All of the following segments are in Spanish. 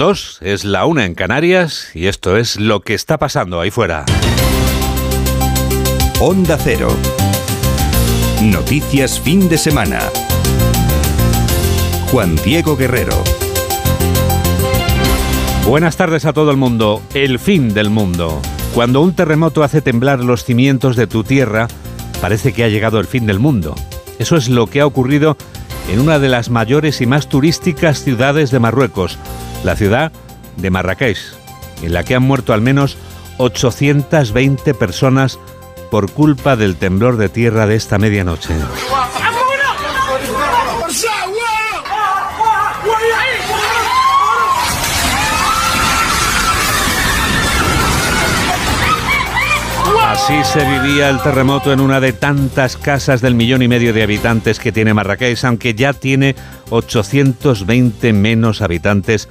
2, es la 1 en Canarias y esto es lo que está pasando ahí fuera. Onda Cero. Noticias fin de semana. Juan Diego Guerrero. Buenas tardes a todo el mundo. El fin del mundo. Cuando un terremoto hace temblar los cimientos de tu tierra, parece que ha llegado el fin del mundo. Eso es lo que ha ocurrido en una de las mayores y más turísticas ciudades de Marruecos, la ciudad de Marrakech, en la que han muerto al menos 820 personas por culpa del temblor de tierra de esta medianoche. Así se vivía el terremoto en una de tantas casas del millón y medio de habitantes que tiene Marrakech, aunque ya tiene 820 menos habitantes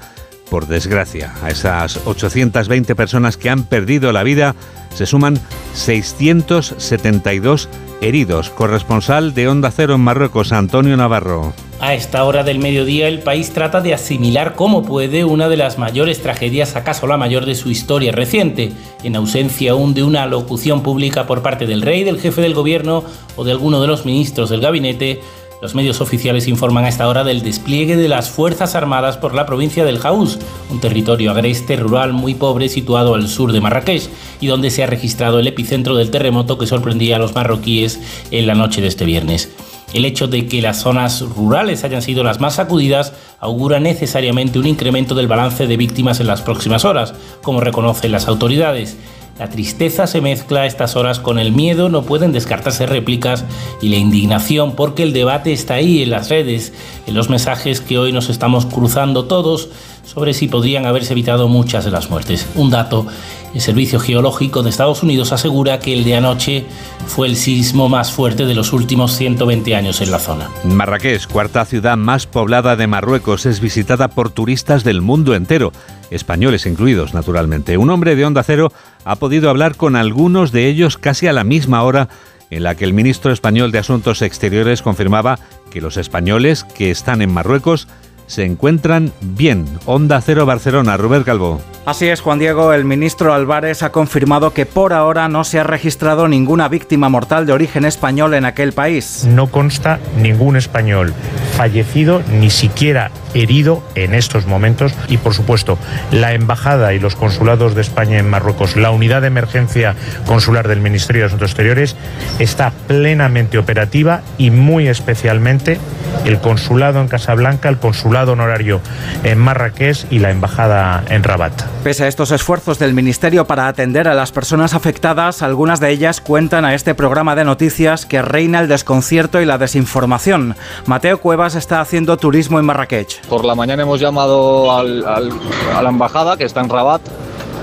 por desgracia. A esas 820 personas que han perdido la vida se suman 672 heridos. Corresponsal de Onda Cero en Marruecos, Antonio Navarro. A esta hora del mediodía el país trata de asimilar como puede una de las mayores tragedias, acaso la mayor de su historia reciente, en ausencia aún de una locución pública por parte del rey, del jefe del gobierno o de alguno de los ministros del gabinete. Los medios oficiales informan a esta hora del despliegue de las Fuerzas Armadas por la provincia del Haus, un territorio agreste rural muy pobre situado al sur de Marrakech y donde se ha registrado el epicentro del terremoto que sorprendía a los marroquíes en la noche de este viernes. El hecho de que las zonas rurales hayan sido las más sacudidas augura necesariamente un incremento del balance de víctimas en las próximas horas, como reconocen las autoridades. La tristeza se mezcla a estas horas con el miedo, no pueden descartarse réplicas y la indignación porque el debate está ahí en las redes, en los mensajes que hoy nos estamos cruzando todos sobre si podrían haberse evitado muchas de las muertes. Un dato, el Servicio Geológico de Estados Unidos asegura que el de anoche fue el sismo más fuerte de los últimos 120 años en la zona. Marrakech, cuarta ciudad más poblada de Marruecos, es visitada por turistas del mundo entero españoles incluidos, naturalmente. Un hombre de Onda Cero ha podido hablar con algunos de ellos casi a la misma hora en la que el ministro español de Asuntos Exteriores confirmaba que los españoles que están en Marruecos se encuentran bien. Onda Cero Barcelona, Rubén Calvo. Así es, Juan Diego. El ministro Álvarez ha confirmado que por ahora no se ha registrado ninguna víctima mortal de origen español en aquel país. No consta ningún español fallecido, ni siquiera herido en estos momentos. Y por supuesto, la embajada y los consulados de España en Marruecos, la unidad de emergencia consular del Ministerio de Asuntos Exteriores, está plenamente operativa y muy especialmente el consulado en Casablanca, el consulado honorario en Marrakech y la embajada en Rabat. Pese a estos esfuerzos del Ministerio para atender a las personas afectadas, algunas de ellas cuentan a este programa de noticias que reina el desconcierto y la desinformación. Mateo Cuevas está haciendo turismo en Marrakech. Por la mañana hemos llamado al, al, a la embajada que está en Rabat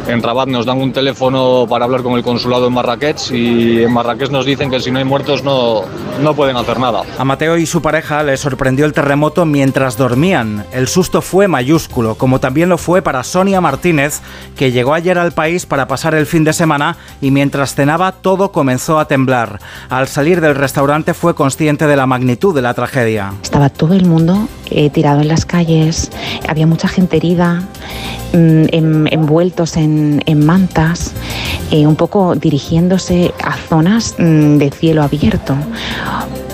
en Rabat nos dan un teléfono para hablar con el consulado en Marrakech y en Marrakech nos dicen que si no hay muertos no, no pueden hacer nada. A Mateo y su pareja les sorprendió el terremoto mientras dormían. El susto fue mayúsculo, como también lo fue para Sonia Martínez, que llegó ayer al país para pasar el fin de semana y mientras cenaba todo comenzó a temblar. Al salir del restaurante fue consciente de la magnitud de la tragedia. Estaba todo el mundo eh, tirado en las calles, había mucha gente herida, en, envueltos en, en mantas, eh, un poco dirigiéndose a zonas mm, de cielo abierto.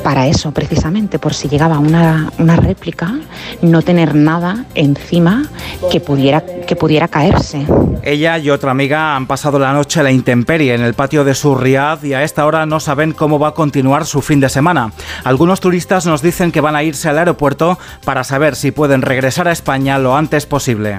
Para eso, precisamente, por si llegaba una, una réplica, no tener nada encima que pudiera, que pudiera caerse. Ella y otra amiga han pasado la noche a la intemperie en el patio de su Riad y a esta hora no saben cómo va a continuar su fin de semana. Algunos turistas nos dicen que van a irse al aeropuerto para saber si pueden regresar a España lo antes posible.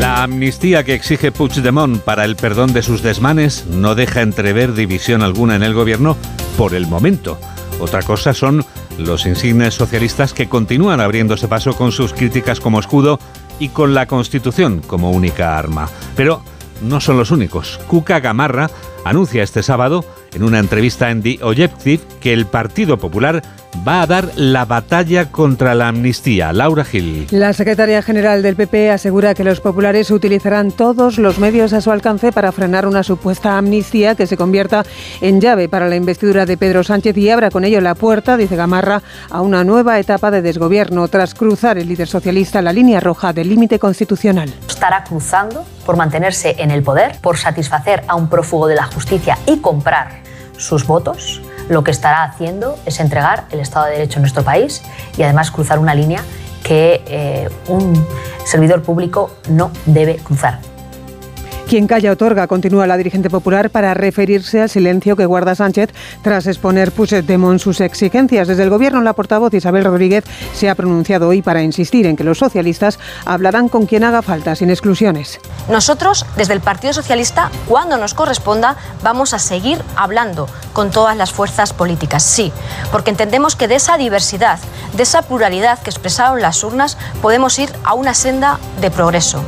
La amnistía que exige Puigdemont para el perdón de sus desmanes no deja entrever división alguna en el gobierno por el momento. Otra cosa son los insignes socialistas que continúan abriéndose paso con sus críticas como escudo y con la Constitución como única arma. Pero no son los únicos. Cuca Gamarra anuncia este sábado en una entrevista en The Objective que el Partido Popular va a dar la batalla contra la amnistía. Laura Gil. La secretaria general del PP asegura que los populares utilizarán todos los medios a su alcance para frenar una supuesta amnistía que se convierta en llave para la investidura de Pedro Sánchez y abra con ello la puerta, dice Gamarra, a una nueva etapa de desgobierno tras cruzar el líder socialista la línea roja del límite constitucional. Estará cruzando por mantenerse en el poder, por satisfacer a un prófugo de la justicia y comprar sus votos lo que estará haciendo es entregar el Estado de Derecho en nuestro país y además cruzar una línea que eh, un servidor público no debe cruzar. Quien calla otorga, continúa la dirigente popular para referirse al silencio que guarda Sánchez tras exponer Puigdemont sus exigencias. Desde el gobierno, la portavoz Isabel Rodríguez se ha pronunciado hoy para insistir en que los socialistas hablarán con quien haga falta, sin exclusiones. Nosotros, desde el Partido Socialista, cuando nos corresponda, vamos a seguir hablando con todas las fuerzas políticas, sí, porque entendemos que de esa diversidad, de esa pluralidad que expresaron las urnas, podemos ir a una senda de progreso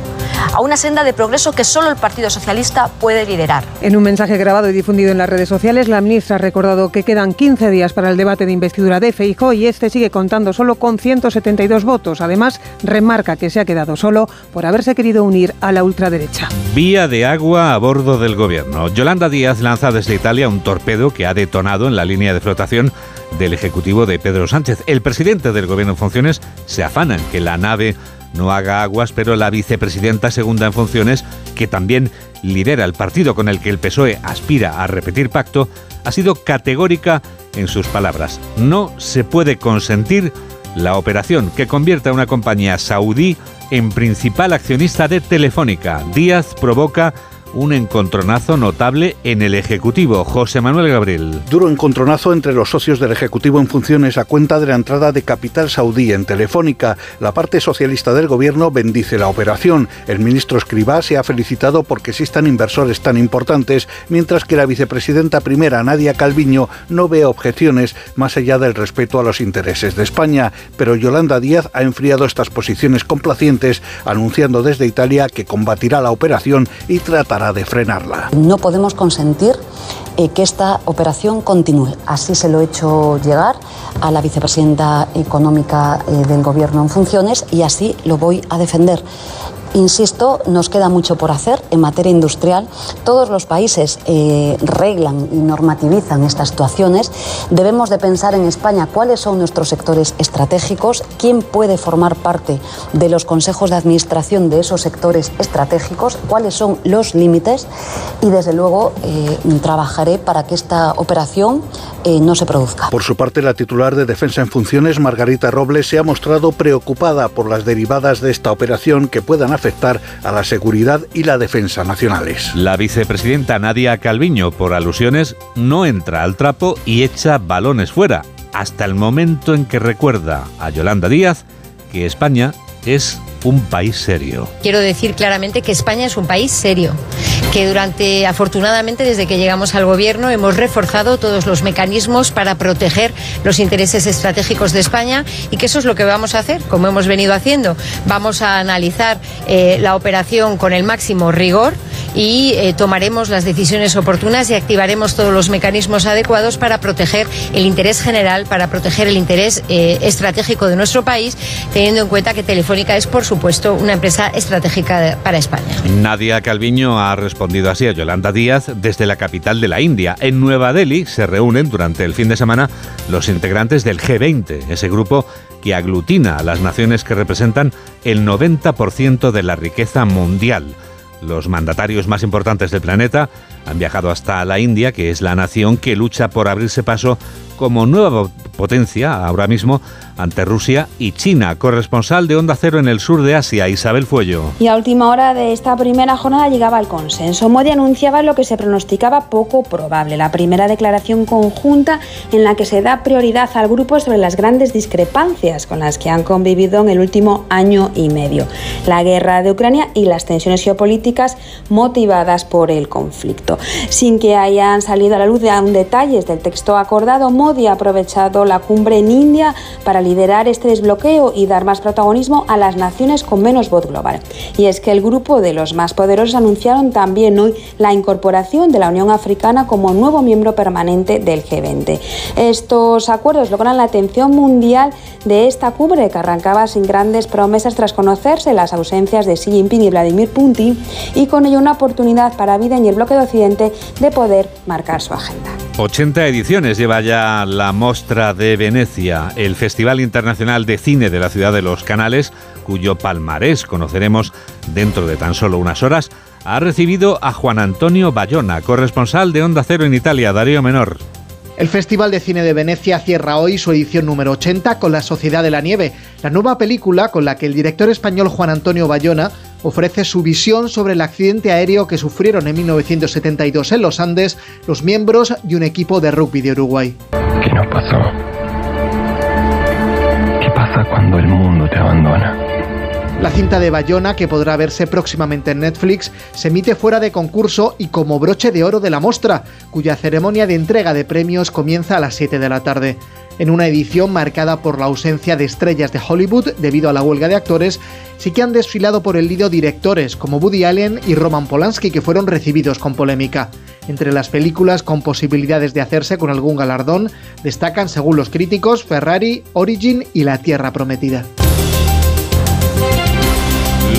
a una senda de progreso que solo el Partido Socialista puede liderar. En un mensaje grabado y difundido en las redes sociales, la ministra ha recordado que quedan 15 días para el debate de investidura de Feijóo y este sigue contando solo con 172 votos. Además, remarca que se ha quedado solo por haberse querido unir a la ultraderecha. Vía de agua a bordo del gobierno. Yolanda Díaz lanza desde Italia un torpedo que ha detonado en la línea de flotación del Ejecutivo de Pedro Sánchez. El presidente del gobierno en funciones se afana en que la nave no haga aguas, pero la vicepresidenta segunda en funciones, que también lidera el partido con el que el PSOE aspira a repetir pacto, ha sido categórica en sus palabras. No se puede consentir la operación que convierta a una compañía saudí en principal accionista de Telefónica. Díaz provoca un encontronazo notable en el Ejecutivo. José Manuel Gabriel. Duro encontronazo entre los socios del Ejecutivo en funciones a cuenta de la entrada de capital saudí en Telefónica. La parte socialista del gobierno bendice la operación. El ministro Escribá se ha felicitado porque existan inversores tan importantes, mientras que la vicepresidenta primera, Nadia Calviño, no ve objeciones más allá del respeto a los intereses de España. Pero Yolanda Díaz ha enfriado estas posiciones complacientes, anunciando desde Italia que combatirá la operación y tratará de frenarla. No podemos consentir eh, que esta operación continúe. Así se lo he hecho llegar a la vicepresidenta económica eh, del Gobierno en funciones y así lo voy a defender. Insisto, nos queda mucho por hacer en materia industrial. Todos los países eh, reglan y normativizan estas situaciones. Debemos de pensar en España cuáles son nuestros sectores estratégicos, quién puede formar parte de los consejos de administración de esos sectores estratégicos, cuáles son los límites y desde luego eh, trabajaré para que esta operación eh, no se produzca. Por su parte, la titular de Defensa en Funciones, Margarita Robles, se ha mostrado preocupada por las derivadas de esta operación que puedan afectar a la seguridad y la defensa nacionales. La vicepresidenta Nadia Calviño, por alusiones, no entra al trapo y echa balones fuera, hasta el momento en que recuerda a Yolanda Díaz que España es un país serio. Quiero decir claramente que España es un país serio, que durante, afortunadamente, desde que llegamos al gobierno, hemos reforzado todos los mecanismos para proteger los intereses estratégicos de España y que eso es lo que vamos a hacer, como hemos venido haciendo. Vamos a analizar eh, la operación con el máximo rigor y eh, tomaremos las decisiones oportunas y activaremos todos los mecanismos adecuados para proteger el interés general, para proteger el interés eh, estratégico de nuestro país, teniendo en cuenta que Telefónica es, por supuesto, una empresa estratégica para España. Nadia Calviño ha respondido así a Yolanda Díaz desde la capital de la India. En Nueva Delhi se reúnen durante el fin de semana los integrantes del G20, ese grupo que aglutina a las naciones que representan el 90% de la riqueza mundial. Los mandatarios más importantes del planeta han viajado hasta la India, que es la nación que lucha por abrirse paso como nueva potencia ahora mismo ante Rusia y China. Corresponsal de Onda Cero en el sur de Asia, Isabel Fuello. Y a última hora de esta primera jornada llegaba el consenso. Modi anunciaba lo que se pronosticaba poco probable, la primera declaración conjunta en la que se da prioridad al grupo sobre las grandes discrepancias con las que han convivido en el último año y medio. La guerra de Ucrania y las tensiones geopolíticas motivadas por el conflicto. Sin que hayan salido a la luz de aún detalles del texto acordado, Modi ha aprovechado la cumbre en India para liderar este desbloqueo y dar más protagonismo a las naciones con menos voz global. Y es que el grupo de los más poderosos anunciaron también hoy la incorporación de la Unión Africana como nuevo miembro permanente del G20. Estos acuerdos logran la atención mundial de esta cumbre que arrancaba sin grandes promesas tras conocerse las ausencias de Xi Jinping y Vladimir Putin y con ello una oportunidad para Biden y el bloque de Occidente de poder marcar su agenda. 80 ediciones lleva ya la Mostra de Venecia, el Festival Internacional de Cine de la Ciudad de los Canales, cuyo palmarés conoceremos dentro de tan solo unas horas, ha recibido a Juan Antonio Bayona, corresponsal de Onda Cero en Italia, Darío Menor. El Festival de Cine de Venecia cierra hoy su edición número 80 con La Sociedad de la Nieve, la nueva película con la que el director español Juan Antonio Bayona ofrece su visión sobre el accidente aéreo que sufrieron en 1972 en los Andes los miembros de un equipo de rugby de Uruguay. ¿Qué nos pasó? ¿Qué pasa cuando el mundo te abandona? La cinta de Bayona, que podrá verse próximamente en Netflix, se emite fuera de concurso y como broche de oro de la mostra, cuya ceremonia de entrega de premios comienza a las 7 de la tarde. En una edición marcada por la ausencia de estrellas de Hollywood debido a la huelga de actores, sí que han desfilado por el lido directores como Woody Allen y Roman Polanski que fueron recibidos con polémica. Entre las películas con posibilidades de hacerse con algún galardón destacan, según los críticos, Ferrari, Origin y La Tierra Prometida.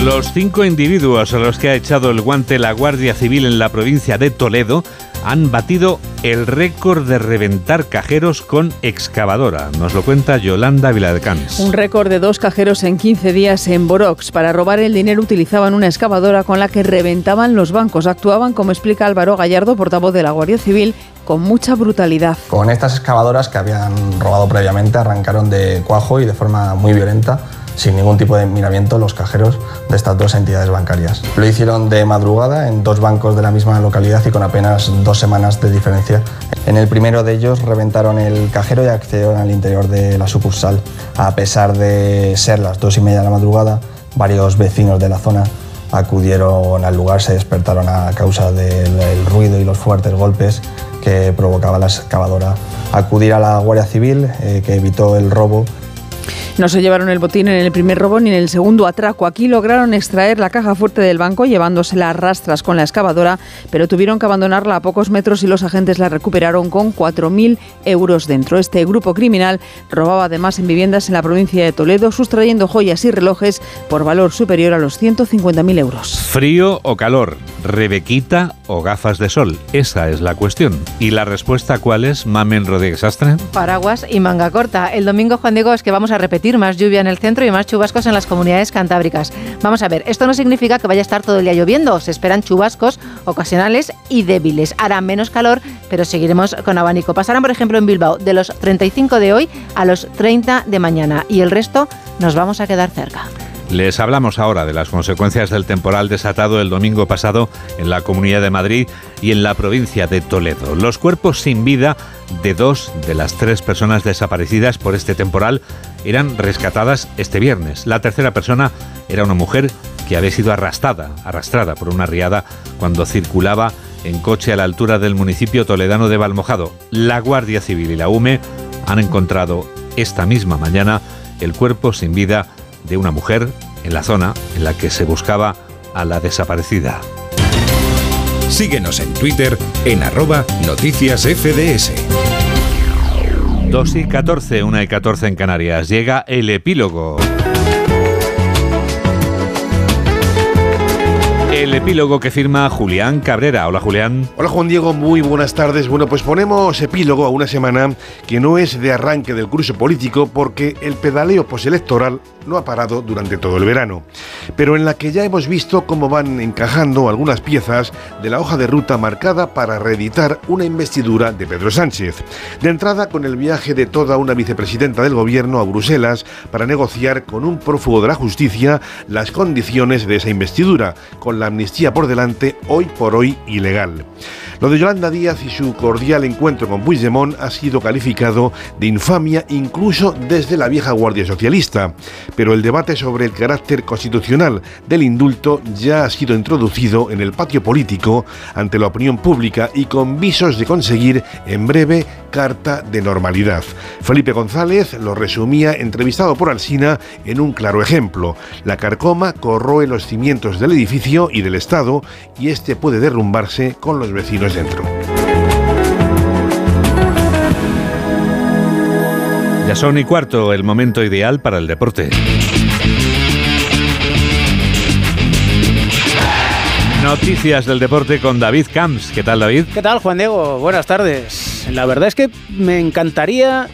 Los cinco individuos a los que ha echado el guante la Guardia Civil en la provincia de Toledo han batido el récord de reventar cajeros con excavadora. Nos lo cuenta Yolanda Viladecans. Un récord de dos cajeros en 15 días en Borox. Para robar el dinero utilizaban una excavadora con la que reventaban los bancos. Actuaban, como explica Álvaro Gallardo, portavoz de la Guardia Civil, con mucha brutalidad. Con estas excavadoras que habían robado previamente arrancaron de cuajo y de forma muy violenta sin ningún tipo de miramiento los cajeros de estas dos entidades bancarias. Lo hicieron de madrugada en dos bancos de la misma localidad y con apenas dos semanas de diferencia. En el primero de ellos reventaron el cajero y accedieron al interior de la sucursal. A pesar de ser las dos y media de la madrugada, varios vecinos de la zona acudieron al lugar, se despertaron a causa del ruido y los fuertes golpes que provocaba la excavadora. Acudir a la Guardia Civil, eh, que evitó el robo no se llevaron el botín en el primer robo ni en el segundo atraco. Aquí lograron extraer la caja fuerte del banco llevándosela a rastras con la excavadora, pero tuvieron que abandonarla a pocos metros y los agentes la recuperaron con 4.000 euros dentro. Este grupo criminal robaba además en viviendas en la provincia de Toledo, sustrayendo joyas y relojes por valor superior a los 150.000 euros. ¿Frío o calor? ¿Rebequita o gafas de sol? Esa es la cuestión. ¿Y la respuesta cuál es, Mamen Rodríguez Astre? Paraguas y manga corta. El domingo, Juan Diego, es que vamos a repetir más lluvia en el centro y más chubascos en las comunidades cantábricas. Vamos a ver, esto no significa que vaya a estar todo el día lloviendo, se esperan chubascos ocasionales y débiles. Hará menos calor, pero seguiremos con abanico. Pasarán, por ejemplo, en Bilbao de los 35 de hoy a los 30 de mañana y el resto nos vamos a quedar cerca. Les hablamos ahora de las consecuencias del temporal desatado el domingo pasado en la Comunidad de Madrid y en la provincia de Toledo. Los cuerpos sin vida de dos de las tres personas desaparecidas por este temporal eran rescatadas este viernes. La tercera persona era una mujer que había sido arrastrada, arrastrada por una riada cuando circulaba en coche a la altura del municipio toledano de Valmojado. La Guardia Civil y la UME han encontrado esta misma mañana el cuerpo sin vida de una mujer en la zona en la que se buscaba a la desaparecida. Síguenos en Twitter en arroba noticias FDS. 2 y 14, 1 y 14 en Canarias. Llega el epílogo. El epílogo que firma Julián Cabrera. Hola Julián. Hola Juan Diego, muy buenas tardes. Bueno, pues ponemos epílogo a una semana que no es de arranque del curso político porque el pedaleo postelectoral no ha parado durante todo el verano, pero en la que ya hemos visto cómo van encajando algunas piezas de la hoja de ruta marcada para reeditar una investidura de Pedro Sánchez. De entrada con el viaje de toda una vicepresidenta del gobierno a Bruselas para negociar con un prófugo de la justicia las condiciones de esa investidura, con la amnistía por delante, hoy por hoy ilegal. Lo de Yolanda Díaz y su cordial encuentro con Puigdemont ha sido calificado de infamia incluso desde la vieja Guardia Socialista. Pero el debate sobre el carácter constitucional del indulto ya ha sido introducido en el patio político ante la opinión pública y con visos de conseguir en breve carta de normalidad. Felipe González lo resumía entrevistado por Alsina en un claro ejemplo. La carcoma corroe los cimientos del edificio y del Estado y este puede derrumbarse con los vecinos dentro. Ya son y cuarto, el momento ideal para el deporte. Noticias del deporte con David Camps. ¿Qué tal, David? ¿Qué tal, Juan Diego? Buenas tardes. La verdad es que me encantaría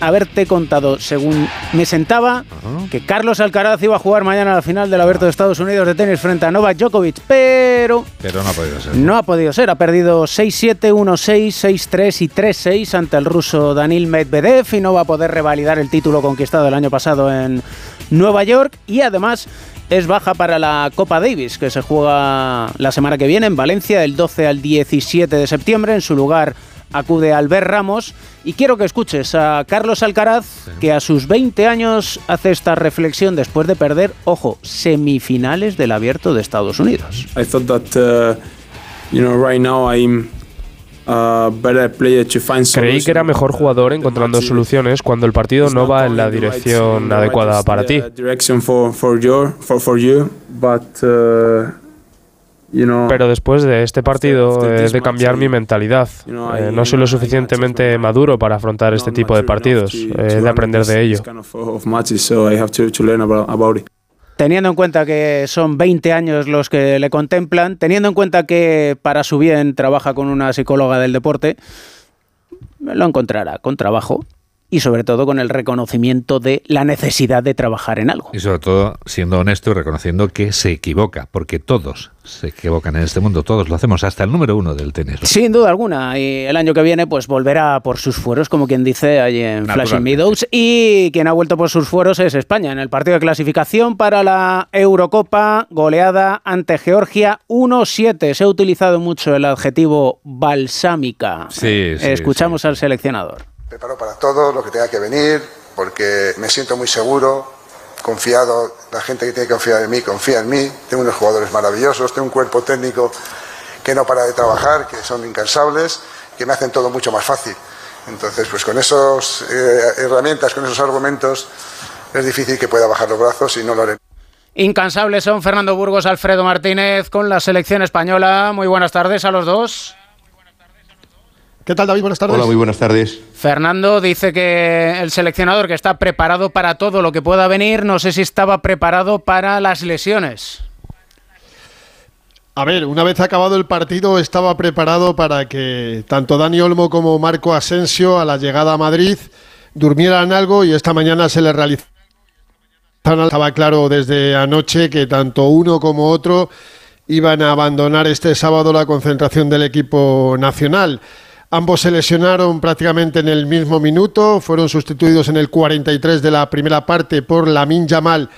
haberte contado, según me sentaba, que Carlos Alcaraz iba a jugar mañana a la final del Abierto de Estados Unidos de tenis frente a Novak Djokovic, pero Pero no ha podido ser. no ha podido ser. Ha perdido 6-7, 1-6, 6-3 y 3-6 ante el ruso Danil Medvedev y no va a poder revalidar el título conquistado el año pasado en Nueva York y además es baja para la Copa Davis que se juega la semana que viene en Valencia del 12 al 17 de septiembre. En su lugar acude Albert Ramos y quiero que escuches a Carlos Alcaraz que a sus 20 años hace esta reflexión después de perder, ojo, semifinales del Abierto de Estados Unidos. I thought that, uh, you know, right now I'm a better player to find Creí que era mejor jugador encontrando soluciones cuando el partido no va en la dirección adecuada para ti. Pero después de este partido he de cambiar mi mentalidad. Eh, no soy lo suficientemente maduro para afrontar este tipo de partidos. He de aprender de ello. Teniendo en cuenta que son 20 años los que le contemplan, teniendo en cuenta que para su bien trabaja con una psicóloga del deporte, lo encontrará con trabajo y sobre todo con el reconocimiento de la necesidad de trabajar en algo. Y sobre todo siendo honesto y reconociendo que se equivoca, porque todos se equivocan en este mundo, todos lo hacemos, hasta el número uno del tenis. Sin duda alguna, y el año que viene pues volverá por sus fueros, como quien dice, allí en Flashing. Meadows, y quien ha vuelto por sus fueros es España, en el partido de clasificación para la Eurocopa, goleada ante Georgia 1-7. Se ha utilizado mucho el adjetivo balsámica. Sí, sí, Escuchamos al seleccionador. Preparo para todo lo que tenga que venir, porque me siento muy seguro, confiado, la gente que tiene que confiar en mí confía en mí, tengo unos jugadores maravillosos, tengo un cuerpo técnico que no para de trabajar, que son incansables, que me hacen todo mucho más fácil. Entonces, pues con esas herramientas, con esos argumentos, es difícil que pueda bajar los brazos y no lo haré. Incansables son Fernando Burgos, Alfredo Martínez con la selección española. Muy buenas tardes a los dos. ¿Qué tal, David? Buenas tardes. Hola, muy buenas tardes. Fernando dice que el seleccionador que está preparado para todo lo que pueda venir, no sé si estaba preparado para las lesiones. A ver, una vez acabado el partido estaba preparado para que tanto Dani Olmo como Marco Asensio a la llegada a Madrid durmieran algo y esta mañana se les realizó. Estaba claro desde anoche que tanto uno como otro iban a abandonar este sábado la concentración del equipo nacional. Ambos se lesionaron prácticamente en el mismo minuto, fueron sustituidos en el 43 de la primera parte por Lamin Yamal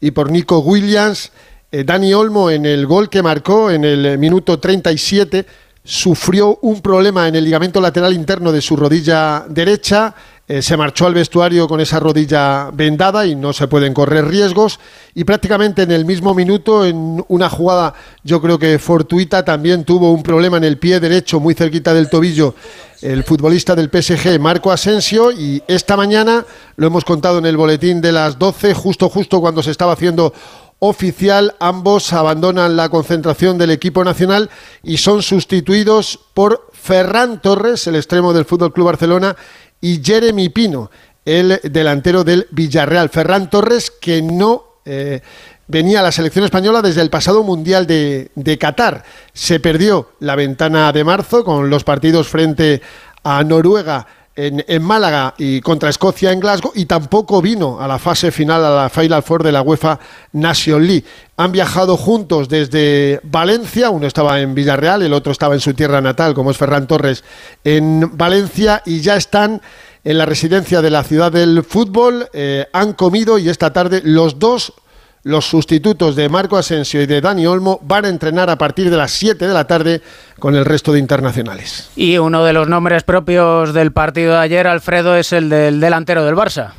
y por Nico Williams. Eh, Dani Olmo en el gol que marcó en el minuto 37 sufrió un problema en el ligamento lateral interno de su rodilla derecha, eh, se marchó al vestuario con esa rodilla vendada y no se pueden correr riesgos. Y prácticamente en el mismo minuto en una jugada yo creo que fortuita también tuvo un problema en el pie derecho muy cerquita del tobillo el futbolista del PSG Marco Asensio. Y esta mañana lo hemos contado en el boletín de las 12 justo justo cuando se estaba haciendo oficial, ambos abandonan la concentración del equipo nacional y son sustituidos por Ferran Torres, el extremo del Fútbol Club Barcelona, y Jeremy Pino, el delantero del Villarreal. Ferran Torres que no eh, venía a la selección española desde el pasado Mundial de, de Qatar. Se perdió la ventana de marzo con los partidos frente a Noruega en, Málaga y contra Escocia en Glasgow y tampoco vino a la fase final, a la Final Four de la UEFA Nation League. Han viajado juntos desde Valencia, uno estaba en Villarreal, el otro estaba en su tierra natal, como es Ferran Torres, en Valencia y ya están en la residencia de la ciudad del fútbol, eh, han comido y esta tarde los dos los sustitutos de Marco Asensio y de Dani Olmo van a entrenar a partir de las 7 de la tarde con el resto de internacionales. Y uno de los nombres propios del partido de ayer, Alfredo, es el del delantero del Barça.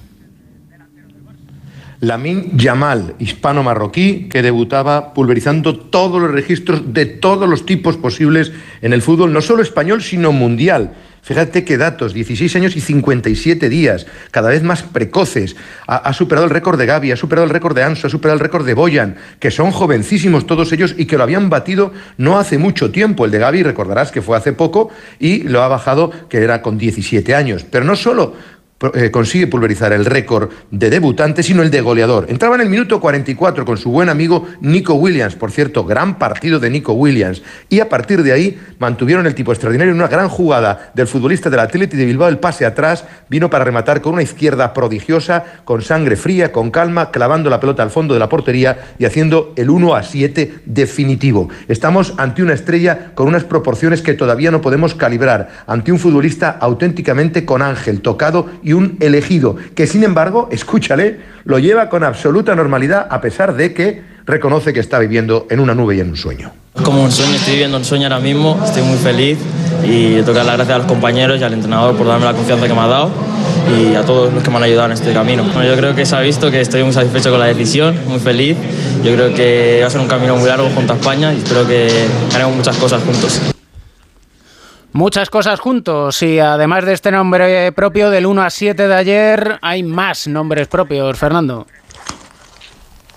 Lamin Yamal, hispano-marroquí, que debutaba pulverizando todos los registros de todos los tipos posibles en el fútbol, no solo español, sino mundial. Fíjate qué datos, 16 años y 57 días, cada vez más precoces. Ha, superado el récord de Gaby, ha superado el récord de Anso, ha superado el récord de Boyan, que son jovencísimos todos ellos y que lo habían batido no hace mucho tiempo. El de Gaby, recordarás que fue hace poco y lo ha bajado, que era con 17 años. Pero no solo eh, consigue pulverizar el récord de debutante, sino el de goleador. Entraba en el minuto 44 con su buen amigo Nico Williams, por cierto, gran partido de Nico Williams, y a partir de ahí mantuvieron el tipo extraordinario en una gran jugada del futbolista del Athletic de Bilbao, el pase atrás, vino para rematar con una izquierda prodigiosa, con sangre fría, con calma, clavando la pelota al fondo de la portería y haciendo el 1 a 7 definitivo. Estamos ante una estrella con unas proporciones que todavía no podemos calibrar, ante un futbolista auténticamente con ángel, tocado y un elegido, que sin embargo, escúchale, lo lleva con absoluta normalidad a pesar de que reconoce que está viviendo en una nube y en un sueño. Como un sueño, estoy viviendo un sueño ahora mismo, estoy muy feliz y tengo que dar las gracias a los compañeros y al entrenador por darme la confianza que me ha dado y a todos los que me han ayudado en este camino. yo creo que se ha visto que estoy muy satisfecho con la decisión, muy feliz. Yo creo que va a ser un camino muy largo junto a España y espero que haremos muchas cosas juntos. Muchas cosas juntos y además de este nombre propio del 1 a 7 de ayer, hay más nombres propios, Fernando.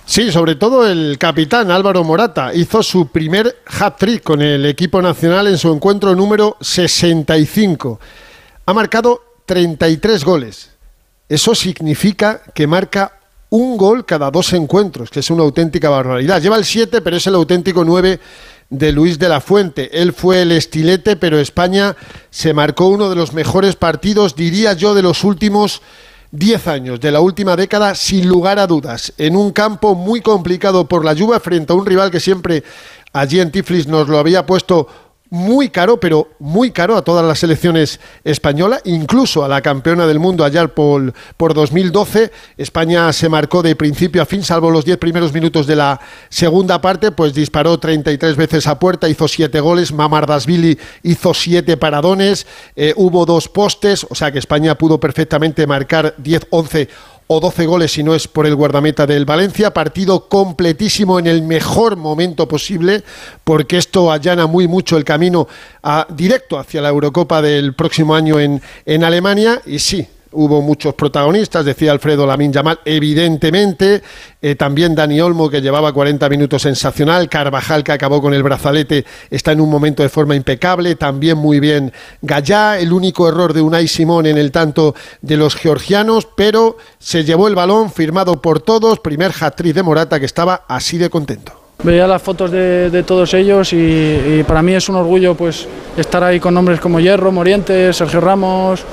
Sí, sobre todo el capitán Álvaro Morata hizo su primer hat-trick con el equipo nacional en su encuentro número 65. Ha marcado 33 goles. Eso significa que marca un gol cada dos encuentros, que es una auténtica barbaridad. Lleva el 7, pero es el auténtico 9 de Luis de la Fuente. Él fue el estilete, pero España se marcó uno de los mejores partidos, diría yo, de los últimos 10 años, de la última década, sin lugar a dudas, en un campo muy complicado por la lluvia frente a un rival que siempre allí en Tiflis nos lo había puesto muy caro, pero muy caro a todas las selecciones españolas, incluso a la campeona del mundo ayer por, por 2012. España se marcó de principio a fin, salvo los 10 primeros minutos de la segunda parte, pues disparó 33 veces a puerta, hizo 7 goles, Mamardasvili hizo 7 paradones, eh, hubo dos postes, o sea que España pudo perfectamente marcar 10, 11 o 12 goles si no es por el guardameta del Valencia. Partido completísimo en el mejor momento posible, porque esto allana muy mucho el camino directo hacia la Eurocopa del próximo año en, en Alemania. Y sí, hubo muchos protagonistas, decía Alfredo Lamín Yamal, evidentemente, eh, también Dani Olmo, que llevaba 40 minutos sensacional, Carvajal, que acabó con el brazalete, está en un momento de forma impecable, también muy bien Gallá, el único error de Unai Simón en el tanto de los georgianos, pero se llevó el balón firmado por todos, primer hat de Morata, que estaba así de contento. Veía las fotos de, todos ellos y, y, para mí es un orgullo pues estar ahí con nombres como Hierro, Morientes, Sergio Ramos,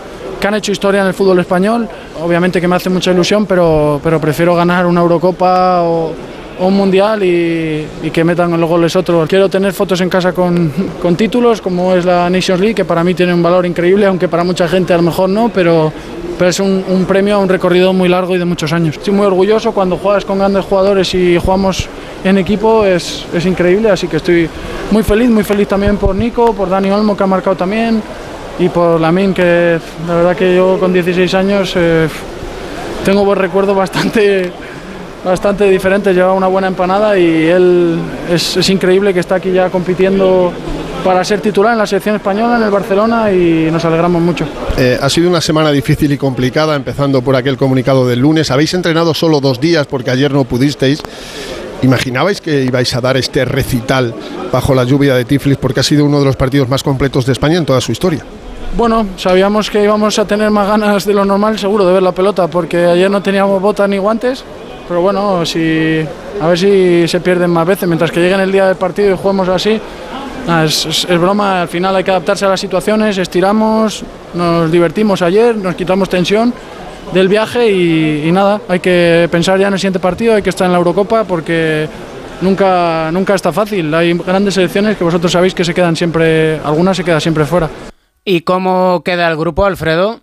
que han hecho historia en el fútbol español. Obviamente que me hace mucha ilusión, pero, pero prefiero ganar una Eurocopa o, un Mundial y, que metan los goles otros. Quiero tener fotos en casa con, con, títulos, como es la Nations League, que para mí tiene un valor increíble, aunque para mucha gente a lo mejor no, pero, pero es un, un premio a un recorrido muy largo y de muchos años. Estoy muy orgulloso cuando juegas con grandes jugadores y jugamos en equipo, es, es increíble, así que estoy muy feliz, muy feliz también por Nico, por Dani Olmo, que ha marcado también y por Lamin, que la verdad que yo con 16 años eh, tengo buen recuerdo bastante, bastante diferente, lleva una buena empanada y él es, increíble que está aquí ya compitiendo para ser titular en la selección española, en el Barcelona y nos alegramos mucho. Eh, ha sido una semana difícil y complicada, empezando por aquel comunicado del lunes. Habéis entrenado solo dos días porque ayer no pudisteis. ¿Imaginabais que ibais a dar este recital bajo la lluvia de Tiflis porque ha sido uno de los partidos más completos de España en toda su historia? Bueno, sabíamos que íbamos a tener más ganas de lo normal, seguro, de ver la pelota, porque ayer no teníamos botas ni guantes. Pero bueno, si, a ver si se pierden más veces. Mientras que lleguen el día del partido y juguemos así, es, broma. Al final hay que adaptarse a las situaciones, estiramos, nos divertimos ayer, nos quitamos tensión del viaje y, y nada, hay que pensar ya en el siguiente partido, hay que estar en la Eurocopa porque nunca, nunca está fácil. Hay grandes selecciones que vosotros sabéis que se quedan siempre, algunas se quedan siempre fuera. ¿Y cómo queda el grupo, Alfredo?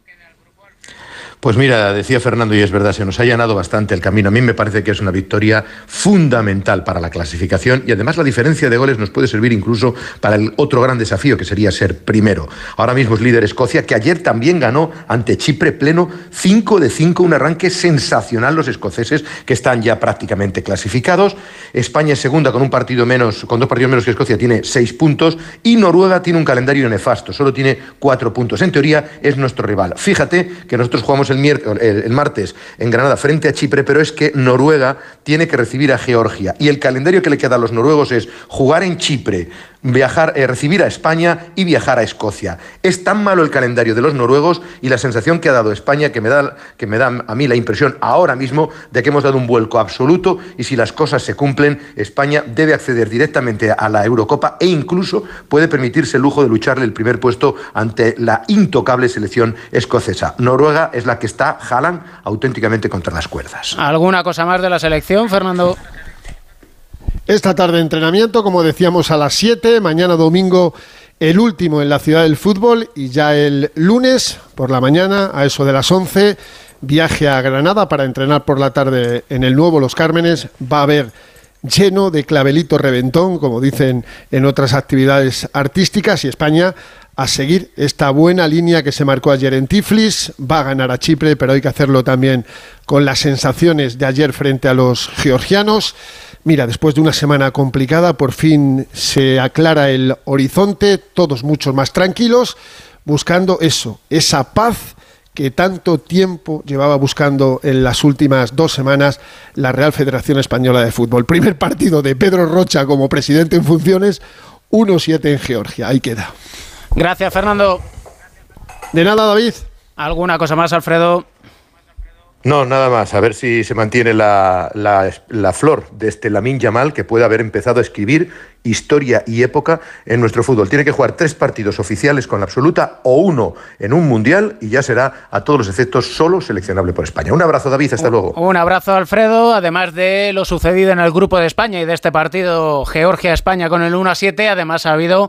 Pues mira, decía Fernando, y es verdad, se nos ha llenado bastante el camino. A mí me parece que es una victoria fundamental para la clasificación y además la diferencia de goles nos puede servir incluso para el otro gran desafío que sería ser primero. Ahora mismo es líder Escocia, que ayer también ganó ante Chipre pleno 5 de 5, un arranque sensacional los escoceses que están ya prácticamente clasificados. España es segunda con un partido menos, con dos partidos menos que Escocia, tiene 6 puntos y Noruega tiene un calendario nefasto, solo tiene 4 puntos. En teoría es nuestro rival. Fíjate que nosotros jugamos el, el, martes en Granada frente a Chipre, pero es que Noruega tiene que recibir a Georgia. Y el calendario que le queda a los noruegos es jugar en Chipre, viajar, eh, recibir a España y viajar a Escocia. Es tan malo el calendario de los noruegos y la sensación que ha dado España que me da, que me da a mí la impresión ahora mismo de que hemos dado un vuelco absoluto y si las cosas se cumplen, España debe acceder directamente a la Eurocopa e incluso puede permitirse el lujo de lucharle el primer puesto ante la intocable selección escocesa. Noruega es la que está, jalan auténticamente contra las cuerdas. ¿Alguna cosa más de la selección, Fernando? Esta tarde entrenamiento, como decíamos, a las 7, mañana domingo el último en la ciudad del fútbol y ya el lunes por la mañana, a eso de las 11, viaje a Granada para entrenar por la tarde en el nuevo Los Cármenes. Va a haber lleno de clavelito reventón, como dicen en otras actividades artísticas, y España a seguir esta buena línea que se marcó ayer en Tiflis. Va a ganar a Chipre, pero hay que hacerlo también con las sensaciones de ayer frente a los georgianos. Mira, después de una semana complicada, por fin se aclara el horizonte, todos mucho más tranquilos, buscando eso, esa paz que tanto tiempo llevaba buscando en las últimas dos semanas la Real Federación Española de Fútbol. Primer partido de Pedro Rocha como presidente en funciones, 1-7 en Georgia. Ahí queda. Gracias, Fernando. De nada, David. ¿Alguna cosa más, Alfredo? No, nada más. A ver si se mantiene la, flor de este Lamin Yamal que puede haber empezado a escribir historia y época en nuestro fútbol. Tiene que jugar tres partidos oficiales con la absoluta o uno en un mundial y ya será a todos los efectos solo seleccionable por España. Un abrazo, David. Hasta luego. Un abrazo, Alfredo. Además de lo sucedido en el grupo de España y de este partido Georgia-España con el 1 a 7, además ha habido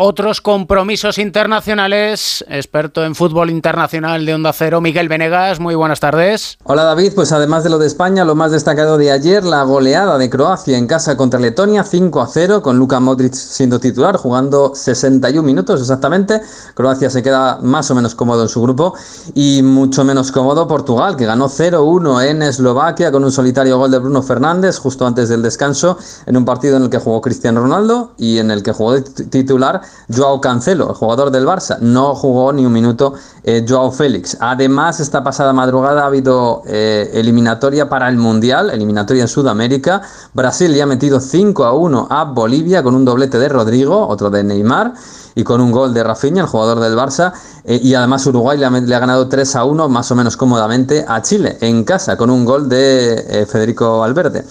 otros compromisos internacionales. Experto en fútbol internacional de Onda Cero, Miguel Venegas. Muy buenas tardes. Hola David, pues además de lo de España, lo más destacado de ayer, la goleada de Croacia en casa contra Letonia, 5 a 0, con Luka Modric siendo titular, jugando 61 minutos exactamente. Croacia se queda más o menos cómodo en su grupo y mucho menos cómodo Portugal, que ganó 0-1 en Eslovaquia con un solitario gol de Bruno Fernández justo antes del descanso, en un partido en el que jugó Cristiano Ronaldo y en el que jugó titular Joao Cancelo, el jugador del Barça, no jugó ni un minuto eh, Joao Félix. Además, esta pasada madrugada ha habido eh, eliminatoria para el Mundial, eliminatoria en Sudamérica. Brasil ya ha metido 5 a 1 a Bolivia con un doblete de Rodrigo, otro de Neymar y con un gol de Rafinha, el jugador del Barça. Eh, y además Uruguay le ha, ganado 3 a 1 más o menos cómodamente a Chile en casa con un gol de Federico Valverde.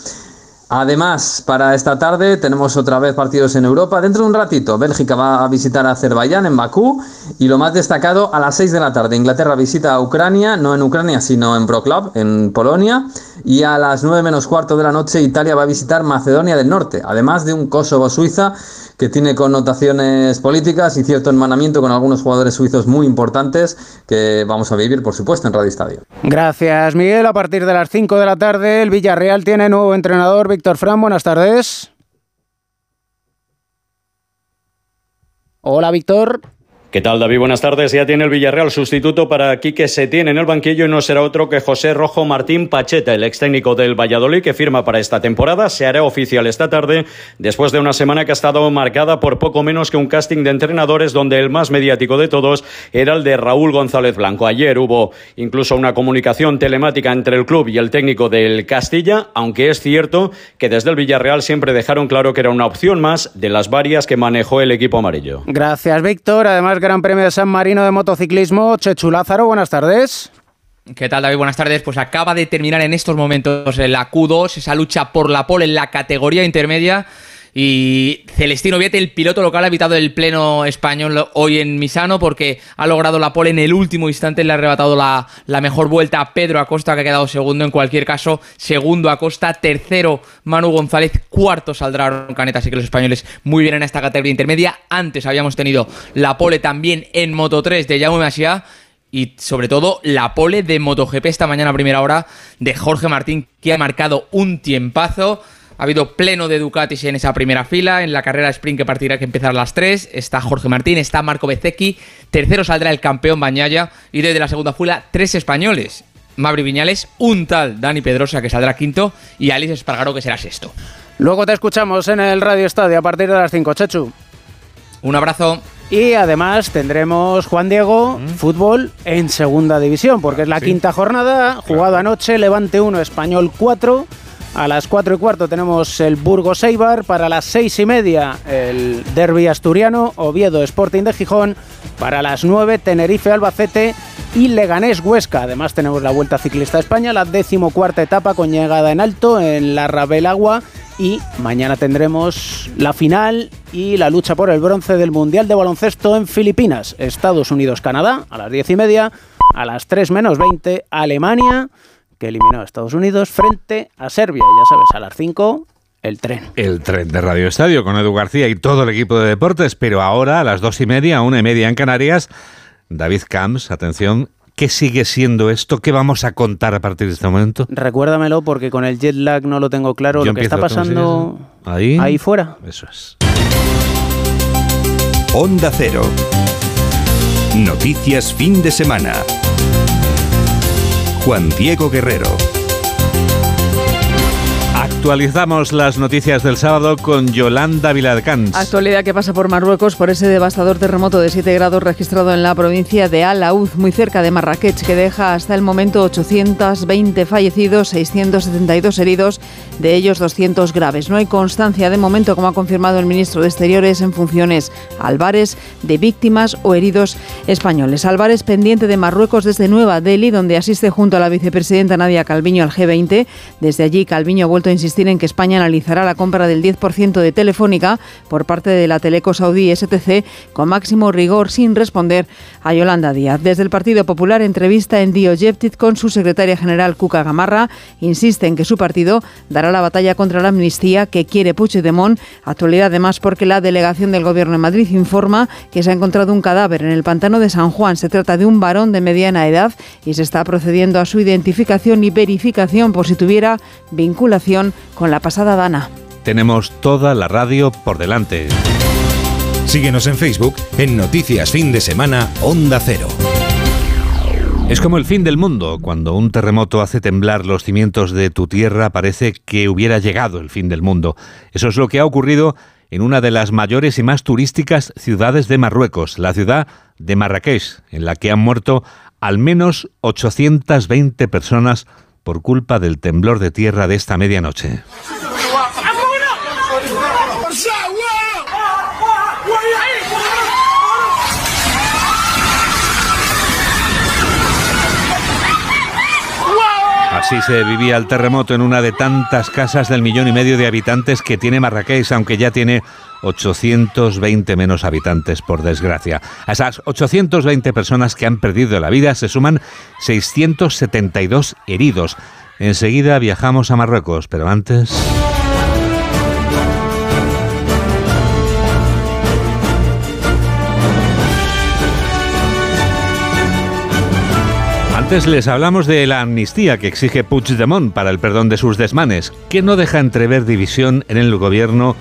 Además, para esta tarde tenemos otra vez partidos en Europa. Dentro de un ratito, Bélgica va a visitar a Azerbaiyán en Bakú. Y lo más destacado, a las 6 de la tarde, Inglaterra visita a Ucrania, no en Ucrania, sino en Proclub, en Polonia. Y a las 9 menos cuarto de la noche, Italia va a visitar Macedonia del Norte, además de un Kosovo-Suiza que tiene connotaciones políticas y cierto hermanamiento con algunos jugadores suizos muy importantes que vamos a vivir, por supuesto, en Radio Estadio. Gracias, Miguel. A partir de las 5 de la tarde, el Villarreal tiene nuevo entrenador, Víctor Fran. Buenas tardes. Hola, Víctor. ¿Qué tal, David? Buenas tardes. Ya tiene el Villarreal sustituto para Quique Setién en el banquillo y no será otro que José Rojo Martín Pacheta, el ex técnico del Valladolid que firma para esta temporada. Se hará oficial esta tarde después de una semana que ha estado marcada por poco menos que un casting de entrenadores donde el más mediático de todos era el de Raúl González Blanco. Ayer hubo incluso una comunicación telemática entre el club y el técnico del Castilla, aunque es cierto que desde el Villarreal siempre dejaron claro que era una opción más de las varias que manejó el equipo amarillo. Gracias, Víctor. Además, Gran Premio de San Marino de Motociclismo. Chechu Lázaro, buenas tardes. ¿Qué tal, David? Buenas tardes. Pues acaba de terminar en estos momentos la Q2, esa lucha por la pole en la categoría intermedia y Celestino Viete, el piloto local, ha evitado el pleno español hoy en Misano porque ha logrado la pole en el último instante. Le ha arrebatado la, mejor vuelta a Pedro Acosta, que ha quedado segundo. En cualquier caso, segundo Acosta, tercero Manu González, cuarto saldrá Caneta. Así que los españoles muy bien en esta categoría intermedia. Antes habíamos tenido la pole también en Moto 3 de Jaume Masia y sobre todo la pole de MotoGP esta mañana a primera hora de Jorge Martín, que ha marcado un tiempazo. Ha habido pleno de Ducatis en esa primera fila. En la carrera sprint que partirá que empezar a las 3. Está Jorge Martín, está Marco Bezzecchi. Tercero saldrá el campeón Bañaya. Y desde la segunda fila, tres españoles. Mabri Viñales, un tal Dani Pedrosa que saldrá quinto y Alice Espargaro que será sexto. Luego te escuchamos en el Radio Estadio a partir de las 5, Chechu. Un abrazo. Y además tendremos, Juan Diego, fútbol en segunda división, porque es la quinta jornada, jugado anoche, Levante 1, Español 4. A las 4 y cuarto tenemos el Burgos Eibar, para las 6 y media el Derby Asturiano, Oviedo Sporting de Gijón, para las 9 Tenerife Albacete y Leganés Huesca. Además tenemos la Vuelta Ciclista España, la decimocuarta etapa con llegada en alto en la Rabelagua y mañana tendremos la final y la lucha por el bronce del Mundial de Baloncesto en Filipinas. Estados Unidos-Canadá a las 10 y media, a las 3 menos 20 Alemania, que eliminó a Estados Unidos frente a Serbia. Ya sabes, a las 5 el tren. El tren de Radio Estadio con Edu García y todo el equipo de deportes, pero ahora a las dos y media, una y media en Canarias, David Camps, atención, ¿Qué sigue siendo esto? ¿Qué vamos a contar a partir de este momento? Recuérdamelo porque con el jet lag no lo tengo claro. lo que está pasando ahí, ahí fuera. Eso es. Onda Cero. Noticias fin de semana. Juan Diego Guerrero. Actualizamos las noticias del sábado con Yolanda Viladcans. Actualidad que pasa por Marruecos por ese devastador terremoto de 7 grados registrado en la provincia de Al muy cerca de Marrakech, que deja hasta el momento 820 fallecidos, 672 heridos, de ellos 200 graves. No hay constancia de momento, como ha confirmado el ministro de Exteriores en funciones Álvarez, de víctimas o heridos españoles. Álvarez pendiente de Marruecos desde Nueva Delhi, donde asiste junto a la vicepresidenta Nadia Calviño al G20. Desde allí, Calviño ha vuelto a insistir en que España analizará la compra del 10% de Telefónica por parte de la Teleco Saudí STC con máximo rigor sin responder a Yolanda Díaz. Desde el Partido Popular, entrevista en The Objective con su secretaria general Cuca Gamarra, insiste en que su partido dará la batalla contra la amnistía que quiere Puigdemont. Actualidad además porque la delegación del Gobierno de Madrid informa que se ha encontrado un cadáver en el pantano de San Juan. Se trata de un varón de mediana edad y se está procediendo a su identificación y verificación por si tuviera vinculación con la pasada Dana. Tenemos toda la radio por delante. Síguenos en Facebook en Noticias Fin de Semana Onda Cero. Es como el fin del mundo. Cuando un terremoto hace temblar los cimientos de tu tierra, parece que hubiera llegado el fin del mundo. Eso es lo que ha ocurrido en una de las mayores y más turísticas ciudades de Marruecos, la ciudad de Marrakech, en la que han muerto al menos 820 personas por culpa del temblor de tierra de esta medianoche. Así se vivía el terremoto en una de tantas casas del millón y medio de habitantes que tiene Marrakech, aunque ya tiene 820 menos habitantes, por desgracia. A esas 820 personas que han perdido la vida se suman 672 heridos. Enseguida viajamos a Marruecos, pero antes... Antes les hablamos de la amnistía que exige Puigdemont para el perdón de sus desmanes, que no deja entrever división en el gobierno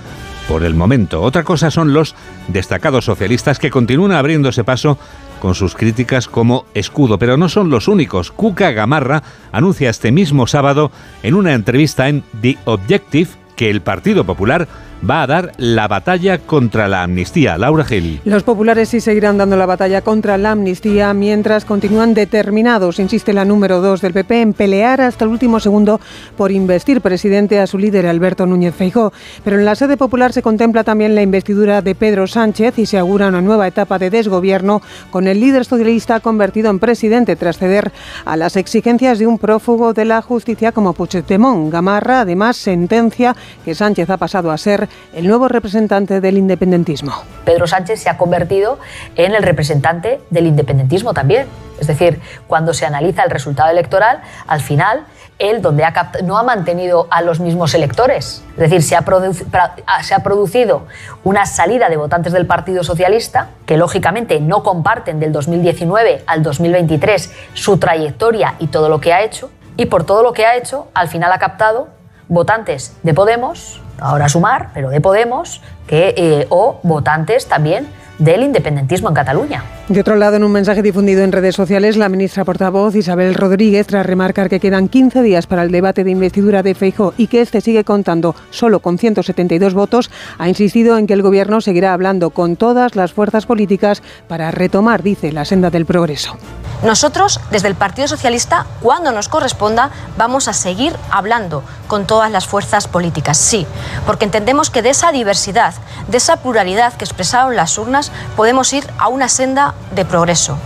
por el momento. Otra cosa son los destacados socialistas que continúan abriéndose paso con sus críticas como escudo, pero no son los únicos. Cuca Gamarra anuncia este mismo sábado en una entrevista en The Objective que el Partido Popular va a dar la batalla contra la amnistía. Laura Gil. Los populares sí seguirán dando la batalla contra la amnistía mientras continúan determinados, insiste la número dos del PP, en pelear hasta el último segundo por investir presidente a su líder Alberto Núñez Feijó. Pero en la sede popular se contempla también la investidura de Pedro Sánchez y se augura una nueva etapa de desgobierno con el líder socialista convertido en presidente tras ceder a las exigencias de un prófugo de la justicia como Puigdemont. Gamarra además sentencia que Sánchez ha pasado a ser el nuevo representante del independentismo. Pedro Sánchez se ha convertido en el representante del independentismo también. Es decir, cuando se analiza el resultado electoral, al final él donde no ha mantenido a los mismos electores. Es decir, ha, se ha producido una salida de votantes del Partido Socialista que lógicamente no comparten del 2019 al 2023 su trayectoria y todo lo que ha hecho. Y por todo lo que ha hecho, al final ha captado votantes de Podemos, ahora sumar, pero de Podemos, que, eh, o votantes también del independentismo en Cataluña. De otro lado, en un mensaje difundido en redes sociales, la ministra portavoz Isabel Rodríguez, tras remarcar que quedan 15 días para el debate de investidura de Feijó y que este sigue contando solo con 172 votos, ha insistido en que el Gobierno seguirá hablando con todas las fuerzas políticas para retomar, dice, la senda del progreso. Nosotros, desde el Partido Socialista, cuando nos corresponda, vamos a seguir hablando con todas las fuerzas políticas, sí, porque entendemos que de esa diversidad, de esa pluralidad que expresaron las urnas, podemos ir a una senda de progreso,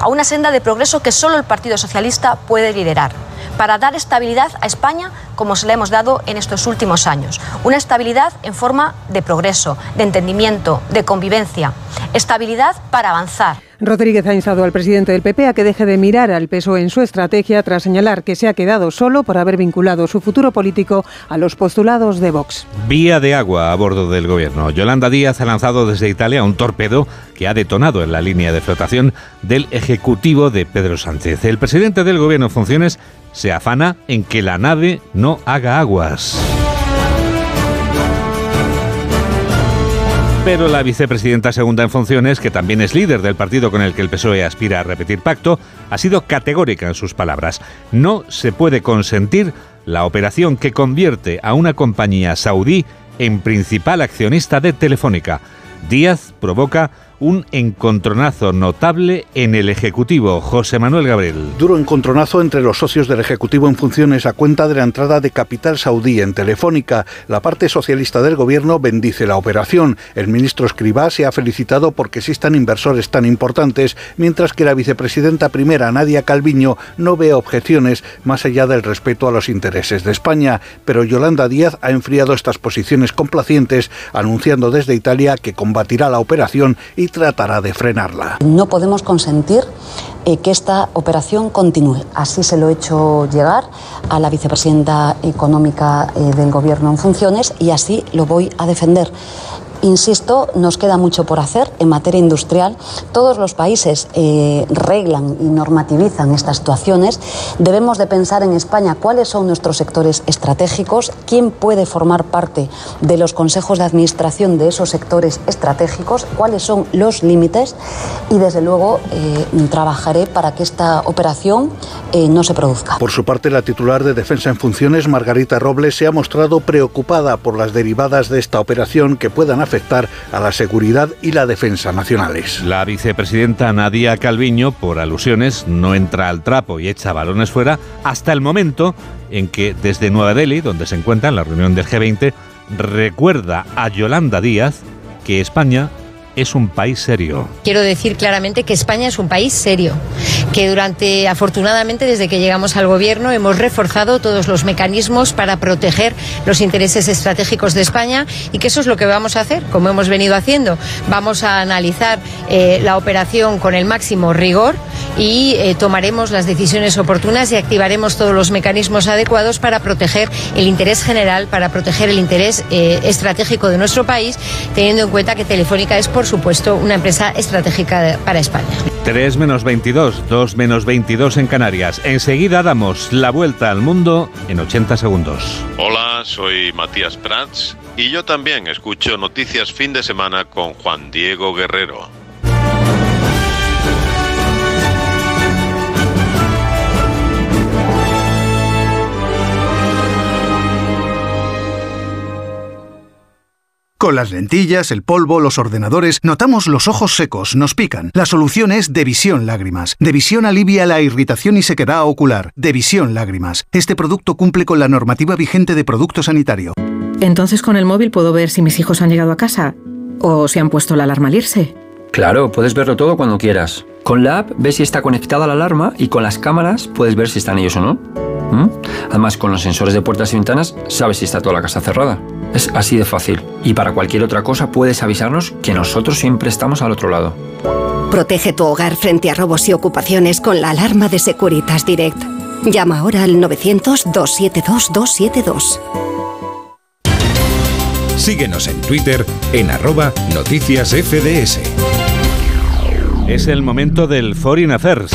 a una senda de progreso que solo el Partido Socialista puede liderar para dar estabilidad a España como se le hemos dado en estos últimos años. Una estabilidad en forma de progreso, de entendimiento, de convivencia. Estabilidad para avanzar. Rodríguez ha instado al presidente del PP a que deje de mirar al peso en su estrategia tras señalar que se ha quedado solo por haber vinculado su futuro político a los postulados de Vox. Vía de agua a bordo del gobierno. Yolanda Díaz ha lanzado desde Italia un torpedo que ha detonado en la línea de flotación del Ejecutivo de Pedro Sánchez. El presidente del gobierno en funciones se afana en que la nave no haga aguas. Pero la vicepresidenta segunda en funciones, que también es líder del partido con el que el PSOE aspira a repetir pacto, ha sido categórica en sus palabras. No se puede consentir la operación que convierte a una compañía saudí en principal accionista de Telefónica. Díaz provoca un encontronazo notable en el Ejecutivo. José Manuel Gabriel. Duro encontronazo entre los socios del Ejecutivo en funciones a cuenta de la entrada de capital saudí en Telefónica. La parte socialista del gobierno bendice la operación. El ministro Escribá se ha felicitado porque existan inversores tan importantes, mientras que la vicepresidenta primera, Nadia Calviño, no ve objeciones más allá del respeto a los intereses de España. Pero Yolanda Díaz ha enfriado estas posiciones complacientes, anunciando desde Italia que combatirá la operación y tratará de frenarla. No podemos consentir eh, que esta operación continúe. Así se lo he hecho llegar a la vicepresidenta económica eh, del Gobierno en funciones y así lo voy a defender. Insisto, nos queda mucho por hacer en materia industrial. Todos los países eh, reglan y normativizan estas situaciones. Debemos de pensar en España cuáles son nuestros sectores estratégicos, quién puede formar parte de los consejos de administración de esos sectores estratégicos, cuáles son los límites y desde luego eh, trabajaré para que esta operación eh, no se produzca. Por su parte, la titular de Defensa en Funciones, Margarita Robles, se ha mostrado preocupada por las derivadas de esta operación que puedan afectar afectar a la seguridad y la defensa nacionales. La vicepresidenta Nadia Calviño, por alusiones, no entra al trapo y echa balones fuera hasta el momento en que desde Nueva Delhi, donde se encuentra en la reunión del G20, recuerda a Yolanda Díaz que España es un país serio. Quiero decir claramente que España es un país serio, que durante, afortunadamente, desde que llegamos al gobierno, hemos reforzado todos los mecanismos para proteger los intereses estratégicos de España y que eso es lo que vamos a hacer, como hemos venido haciendo. Vamos a analizar eh, la operación con el máximo rigor y eh, tomaremos las decisiones oportunas y activaremos todos los mecanismos adecuados para proteger el interés general, para proteger el interés eh, estratégico de nuestro país, teniendo en cuenta que Telefónica es, por supuesto, una empresa estratégica para España. 3 menos 22, 2 menos 22 en Canarias. Enseguida damos la vuelta al mundo en 80 segundos. Hola, soy Matías Prats y yo también escucho Noticias Fin de Semana con Juan Diego Guerrero. Con las lentillas, el polvo, los ordenadores, notamos los ojos secos, nos pican. La solución es Devisión Lágrimas. Devisión alivia la irritación y sequedad ocular. Devisión Lágrimas. Este producto cumple con la normativa vigente de producto sanitario. Entonces con el móvil puedo ver si mis hijos han llegado a casa o si han puesto la alarma al irse. Claro, puedes verlo todo cuando quieras. Con la app ves si está conectada la alarma y con las cámaras puedes ver si están ellos o no. ¿Mm? Además, con los sensores de puertas y ventanas sabes si está toda la casa cerrada. Es así de fácil. Y para cualquier otra cosa puedes avisarnos que nosotros siempre estamos al otro lado. Protege tu hogar frente a robos y ocupaciones con la alarma de Securitas Direct. Llama ahora al 900-272-272. Síguenos en Twitter en arroba noticias FDS. Es el momento del Foreign Affairs.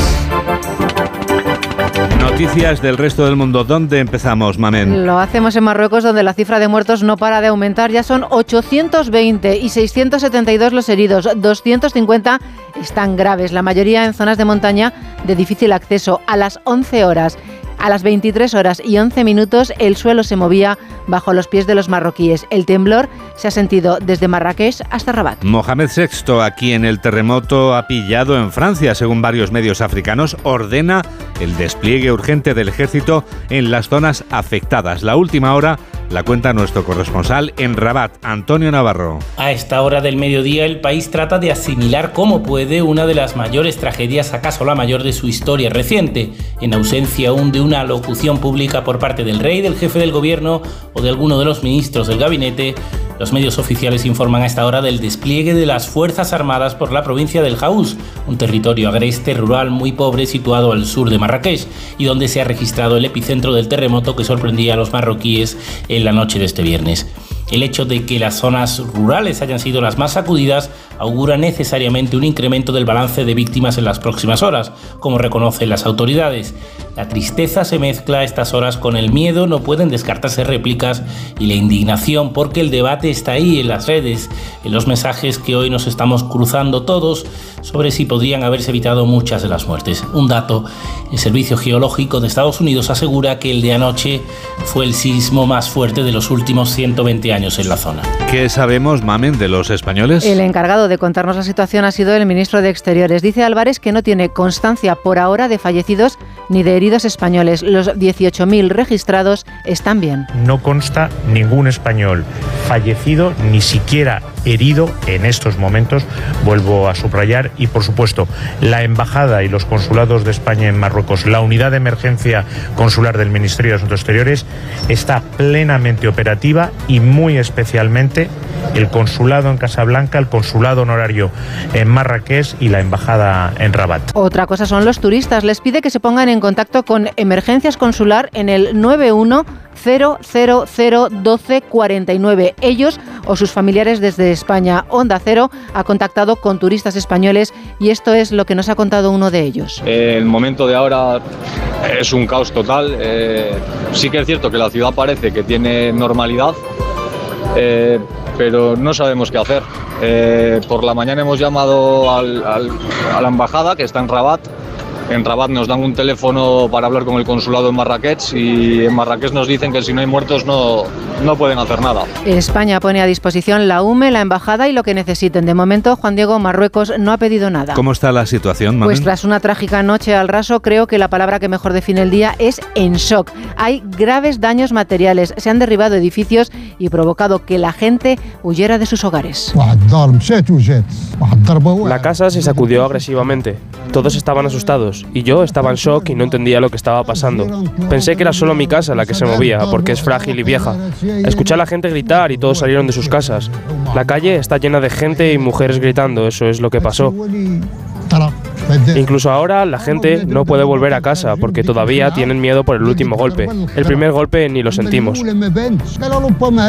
Noticias del resto del mundo. ¿Dónde empezamos, Mamen? Lo hacemos en Marruecos, donde la cifra de muertos no para de aumentar. Ya son 820 y 672 los heridos. 250 están graves, la mayoría en zonas de montaña de difícil acceso. A las 11 horas a las 23 horas y 11 minutos el suelo se movía bajo los pies de los marroquíes. El temblor se ha sentido desde Marrakech hasta Rabat. Mohamed VI, a quien el terremoto ha pillado en Francia, según varios medios africanos, ordena el despliegue urgente del ejército en las zonas afectadas. La última hora la cuenta nuestro corresponsal en Rabat, Antonio Navarro. A esta hora del mediodía el país trata de asimilar como puede una de las mayores tragedias, acaso la mayor de su historia reciente, en ausencia aún de una locución pública por parte del rey, del jefe del gobierno o de alguno de los ministros del gabinete. Los medios oficiales informan a esta hora del despliegue de las Fuerzas Armadas por la provincia del Haus, un territorio agreste rural muy pobre situado al sur de Marrakech y donde se ha registrado el epicentro del terremoto que sorprendía a los marroquíes la noche de este viernes. El hecho de que las zonas rurales hayan sido las más sacudidas augura necesariamente un incremento del balance de víctimas en las próximas horas, como reconocen las autoridades. La tristeza se mezcla a estas horas con el miedo, no pueden descartarse réplicas y la indignación porque el debate está ahí en las redes, en los mensajes que hoy nos estamos cruzando todos sobre si podrían haberse evitado muchas de las muertes. Un dato, el Servicio Geológico de Estados Unidos asegura que el de anoche fue el sismo más fuerte de los últimos 120 años en la zona. ¿Qué sabemos, Mamen, de los españoles? El encargado de contarnos la situación ha sido el ministro de Exteriores. Dice Álvarez que no tiene constancia por ahora de fallecidos ni de heridos españoles. Los 18.000 registrados están bien. No consta ningún español fallecido, ni siquiera herido en estos momentos, vuelvo a subrayar, y por supuesto la Embajada y los consulados de España en Marruecos, la unidad de emergencia consular del Ministerio de Asuntos Exteriores está plenamente operativa y muy especialmente el consulado en Casablanca, el consulado honorario en Marrakech y la embajada en Rabat. Otra cosa son los turistas. Les pide que se pongan en contacto con Emergencias Consular en el 91 0001249. Ellos o sus familiares desde España. Onda Cero ha contactado con turistas españoles y esto es lo que nos ha contado uno de ellos. El momento de ahora es un caos total. Eh, sí que es cierto que la ciudad parece que tiene normalidad. Eh, pero no sabemos qué hacer. Eh, por la mañana hemos llamado al- a la embajada que está en Rabat. En Rabat nos dan un teléfono para hablar con el consulado en Marrakech y en Marrakech nos dicen que si no hay muertos no, no pueden hacer nada. España pone a disposición la UME, la embajada y lo que necesiten. De momento, Juan Diego Marruecos no ha pedido nada. ¿Cómo está la situación, Mamen? Pues tras una trágica noche al raso, creo que la palabra que mejor define el día es en shock. Hay graves daños materiales, se han derribado edificios y provocado que la gente huyera de sus hogares. La casa se sacudió agresivamente. Todos estaban asustados y yo estaba en shock y no entendía lo que estaba pasando. Pensé que era solo mi casa la que se movía porque es frágil y vieja. Escuché a la gente gritar y todos salieron de sus casas. La calle está llena de gente y mujeres gritando, eso es lo que pasó. Incluso ahora la gente no puede volver a casa porque todavía tienen miedo por el último golpe. El primer golpe ni lo sentimos.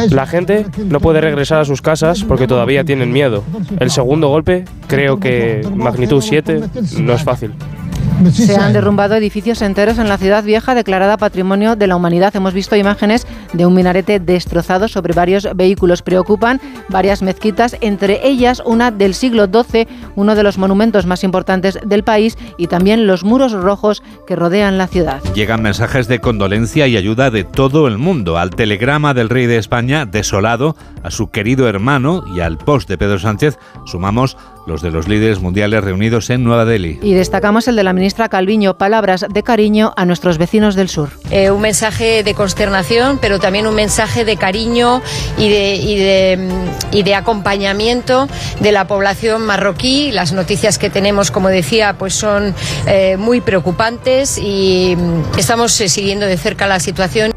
La gente no puede regresar a sus casas porque todavía tienen miedo. El segundo golpe, creo que magnitud 7, no es fácil. Se han derrumbado edificios enteros en la ciudad vieja declarada Patrimonio de la Humanidad. Hemos visto imágenes de un minarete destrozado sobre varios vehículos. Preocupan varias mezquitas, entre ellas una del siglo XII, uno de los monumentos más importantes del país, y también los muros rojos que rodean la ciudad. Llegan mensajes de condolencia y ayuda de todo el mundo. Al telegrama del rey de España, desolado, a su querido hermano y al post de Pedro Sánchez, sumamos los de los líderes mundiales reunidos en Nueva Delhi. Y destacamos el de la ministra Calviño, palabras de cariño a nuestros vecinos del sur. Eh, un mensaje de consternación, pero también un mensaje de cariño y de, y de, mm, y de acompañamiento de la población marroquí. Las noticias que tenemos, como decía, pues son eh, muy preocupantes y mm, estamos eh, siguiendo de cerca la situación.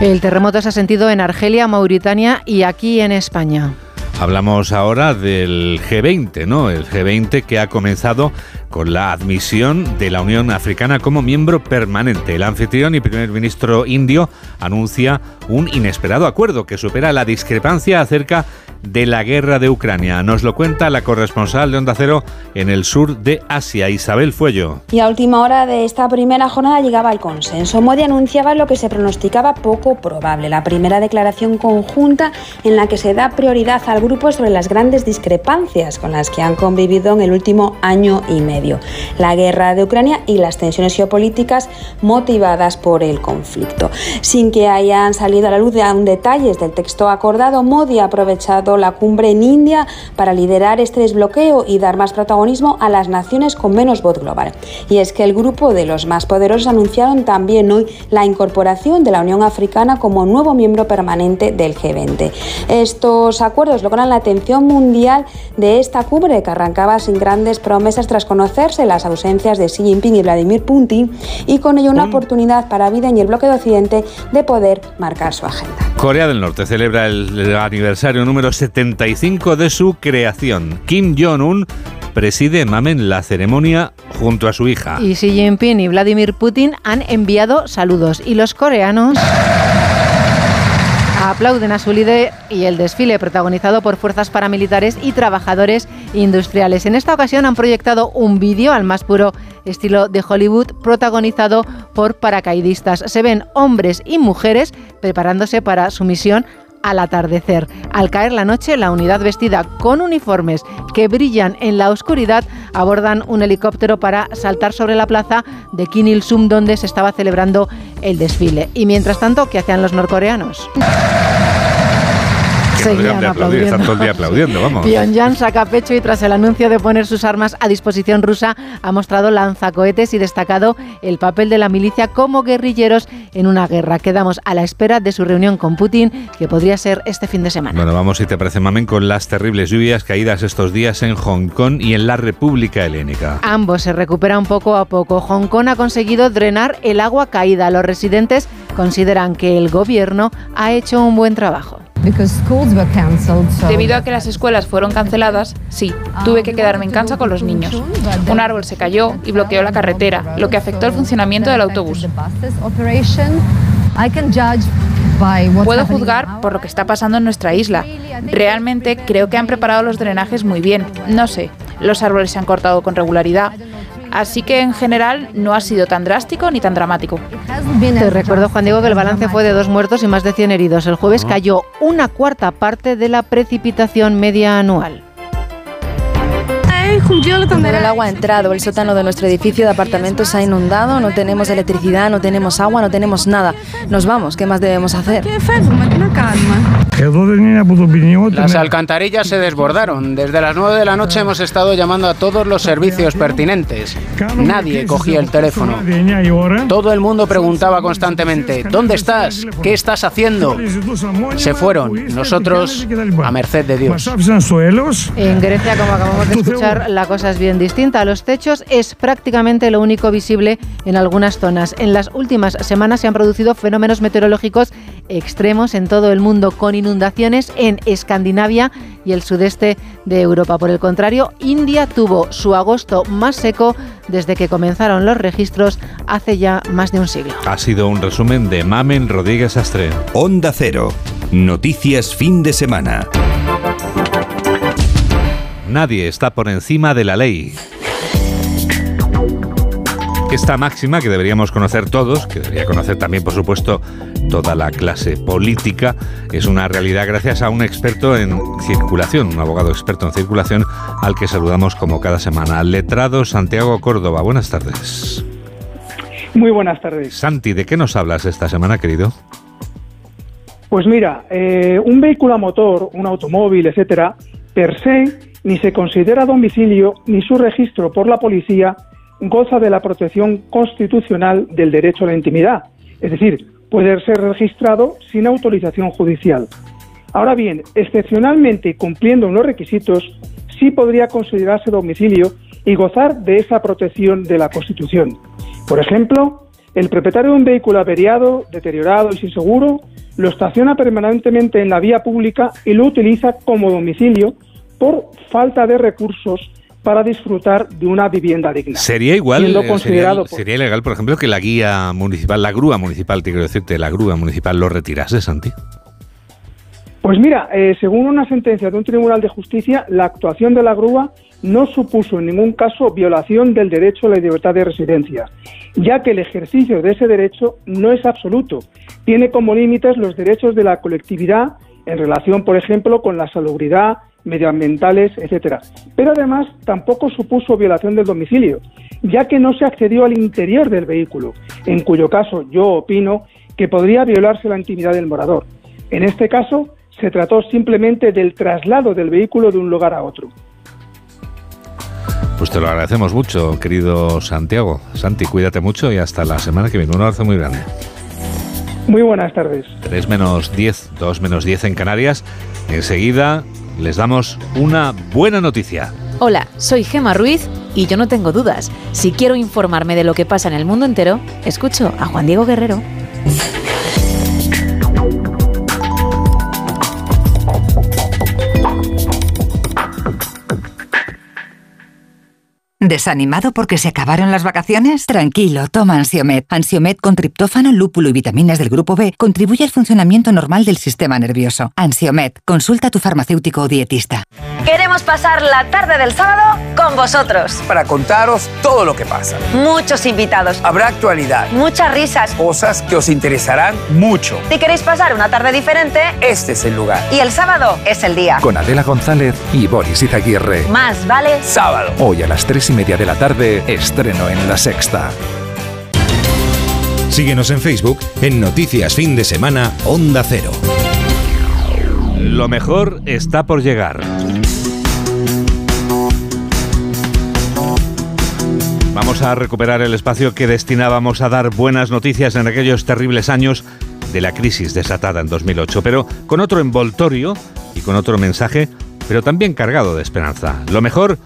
El terremoto se ha sentido en Argelia, Mauritania y aquí en España. Hablamos ahora del G20, ¿no? El G20 que ha comenzado con la admisión de la Unión Africana como miembro permanente. El anfitrión y primer ministro indio anuncia un inesperado acuerdo que supera la discrepancia acerca de la guerra de Ucrania. Nos lo cuenta la corresponsal de Onda Cero en el sur de Asia, Isabel Fuello. Y a última hora de esta primera jornada llegaba el consenso. Modi anunciaba lo que se pronosticaba poco probable, la primera declaración conjunta en la que se da prioridad al grupo sobre las grandes discrepancias con las que han convivido en el último año y medio, la guerra de Ucrania y las tensiones geopolíticas motivadas por el conflicto. Sin que hayan salido a la luz de aún detalles del texto acordado, Modi ha aprovechado la cumbre en India para liderar este desbloqueo y dar más protagonismo a las naciones con menos voz global. Y es que el grupo de los más poderosos anunciaron también hoy la incorporación de la Unión Africana como nuevo miembro permanente del G20. Estos acuerdos logran la atención mundial de esta cumbre que arrancaba sin grandes promesas tras conocerse las ausencias de Xi Jinping y Vladimir Putin y con ello una oportunidad para Biden y el bloque de Occidente de poder marcar su agenda. Corea del Norte celebra el aniversario número 75 de su creación. Kim Jong-un preside Mamen la ceremonia junto a su hija. Y Xi Jinping y Vladimir Putin han enviado saludos y los coreanos aplauden a su líder y el desfile protagonizado por fuerzas paramilitares y trabajadores industriales. En esta ocasión han proyectado un vídeo al más puro estilo de Hollywood protagonizado por paracaidistas. Se ven hombres y mujeres preparándose para su misión al atardecer. Al caer la noche, la unidad vestida con uniformes que brillan en la oscuridad abordan un helicóptero para saltar sobre la plaza de Kim Il-sung donde se estaba celebrando el desfile. Y mientras tanto, ¿qué hacían los norcoreanos? Seguían. Están todo el día aplaudiendo, vamos. Pyongyang saca pecho y tras el anuncio de poner sus armas a disposición rusa ha mostrado lanzacohetes y destacado el papel de la milicia como guerrilleros en una guerra. Quedamos a la espera de su reunión con Putin, que podría ser este fin de semana. Bueno, vamos, si te parece, Mamen, con las terribles lluvias caídas estos días en Hong Kong y en la República Helénica. Ambos se recuperan poco a poco. Hong Kong ha conseguido drenar el agua caída. Los residentes consideran que el gobierno ha hecho un buen trabajo. Debido a que las escuelas fueron canceladas, sí, tuve que quedarme en casa con los niños. Un árbol se cayó y bloqueó la carretera, lo que afectó el funcionamiento del autobús. Puedo juzgar por lo que está pasando en nuestra isla. Realmente creo que han preparado los drenajes muy bien. No sé, los árboles se han cortado con regularidad. Así que en general no ha sido tan drástico ni tan dramático. Te recuerdo, Juan Diego, que el balance fue de dos muertos y más de 100 heridos. El jueves cayó una cuarta parte de la precipitación media anual. El agua ha entrado, el sótano de nuestro edificio de apartamentos se ha inundado, no tenemos electricidad, no tenemos agua, no tenemos nada. Nos vamos, ¿qué más debemos hacer? Las alcantarillas se desbordaron. Desde las 9 de la noche hemos estado llamando a todos los servicios pertinentes. Nadie cogía el teléfono. Todo el mundo preguntaba constantemente, ¿dónde estás? ¿Qué estás haciendo? Se fueron, nosotros a merced de Dios. En Grecia, como acabamos de escuchar, la cosa es bien distinta. Los techos es prácticamente lo único visible en algunas zonas. En las últimas semanas se han producido fenómenos meteorológicos extremos en todo el mundo, con inundaciones en Escandinavia y el sudeste de Europa. Por el contrario, India tuvo su agosto más seco desde que comenzaron los registros hace ya más de un siglo. Ha sido un resumen de Mamen Rodríguez Astre. Onda Cero. Noticias fin de semana. Nadie está por encima de la ley. Esta máxima que deberíamos conocer todos, que debería conocer también, por supuesto, toda la clase política, es una realidad gracias a un experto en circulación, un abogado experto en circulación, al que saludamos como cada semana. Letrado Santiago Córdoba, buenas tardes. Muy buenas tardes. Santi, ¿de qué nos hablas esta semana, querido? Pues mira, eh, un vehículo a motor, un automóvil, etcétera, per se ni se considera domicilio ni su registro por la policía goza de la protección constitucional del derecho a la intimidad, es decir, puede ser registrado sin autorización judicial. Ahora bien, excepcionalmente cumpliendo unos requisitos, sí podría considerarse domicilio y gozar de esa protección de la Constitución. Por ejemplo, el propietario de un vehículo averiado, deteriorado y sin seguro lo estaciona permanentemente en la vía pública y lo utiliza como domicilio por falta de recursos para disfrutar de una vivienda digna. Sería igual, eh, sería, ilegal, por ejemplo, que la guía municipal, la grúa municipal, te quiero decirte, la grúa municipal lo retirase, Santi. Pues mira, eh, según una sentencia de un tribunal de justicia, la actuación de la grúa no supuso en ningún caso violación del derecho a la libertad de residencia, ya que el ejercicio de ese derecho no es absoluto. Tiene como límites los derechos de la colectividad en relación, por ejemplo, con la salubridad, medioambientales, etcétera. Pero además tampoco supuso violación del domicilio, ya que no se accedió al interior del vehículo, en cuyo caso yo opino que podría violarse la intimidad del morador. En este caso, se trató simplemente del traslado del vehículo de un lugar a otro. Pues te lo agradecemos mucho, querido Santiago. Santi, cuídate mucho y hasta la semana que viene. Un abrazo muy grande. Muy buenas tardes. 3 menos 10, 2 menos 10 en Canarias. Enseguida les damos una buena noticia. Hola, soy Gema Ruiz y yo no tengo dudas. Si quiero informarme de lo que pasa en el mundo entero, escucho a Juan Diego Guerrero. ¿Desanimado porque se acabaron las vacaciones? Tranquilo, toma Ansiomet. Ansiomet con triptófano, lúpulo y vitaminas del grupo B contribuye al funcionamiento normal del sistema nervioso. Ansiomet, consulta a tu farmacéutico o dietista. Queremos pasar la tarde del sábado con vosotros. Para contaros todo lo que pasa. Muchos invitados. Habrá actualidad. Muchas risas. Cosas que os interesarán mucho. Si queréis pasar una tarde diferente, este es el lugar. Y el sábado es el día. Con Adela González y Boris Izaguirre. Más vale sábado. Hoy a las 3 y media de la tarde, estreno en La Sexta. Síguenos en Facebook en Noticias Fin de Semana Onda Cero. Lo mejor está por llegar. Vamos a recuperar el espacio que destinábamos a dar buenas noticias en aquellos terribles años de la crisis desatada en 2008, pero con otro envoltorio y con otro mensaje, pero también cargado de esperanza. Lo mejor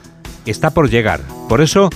está por llegar. Por eso,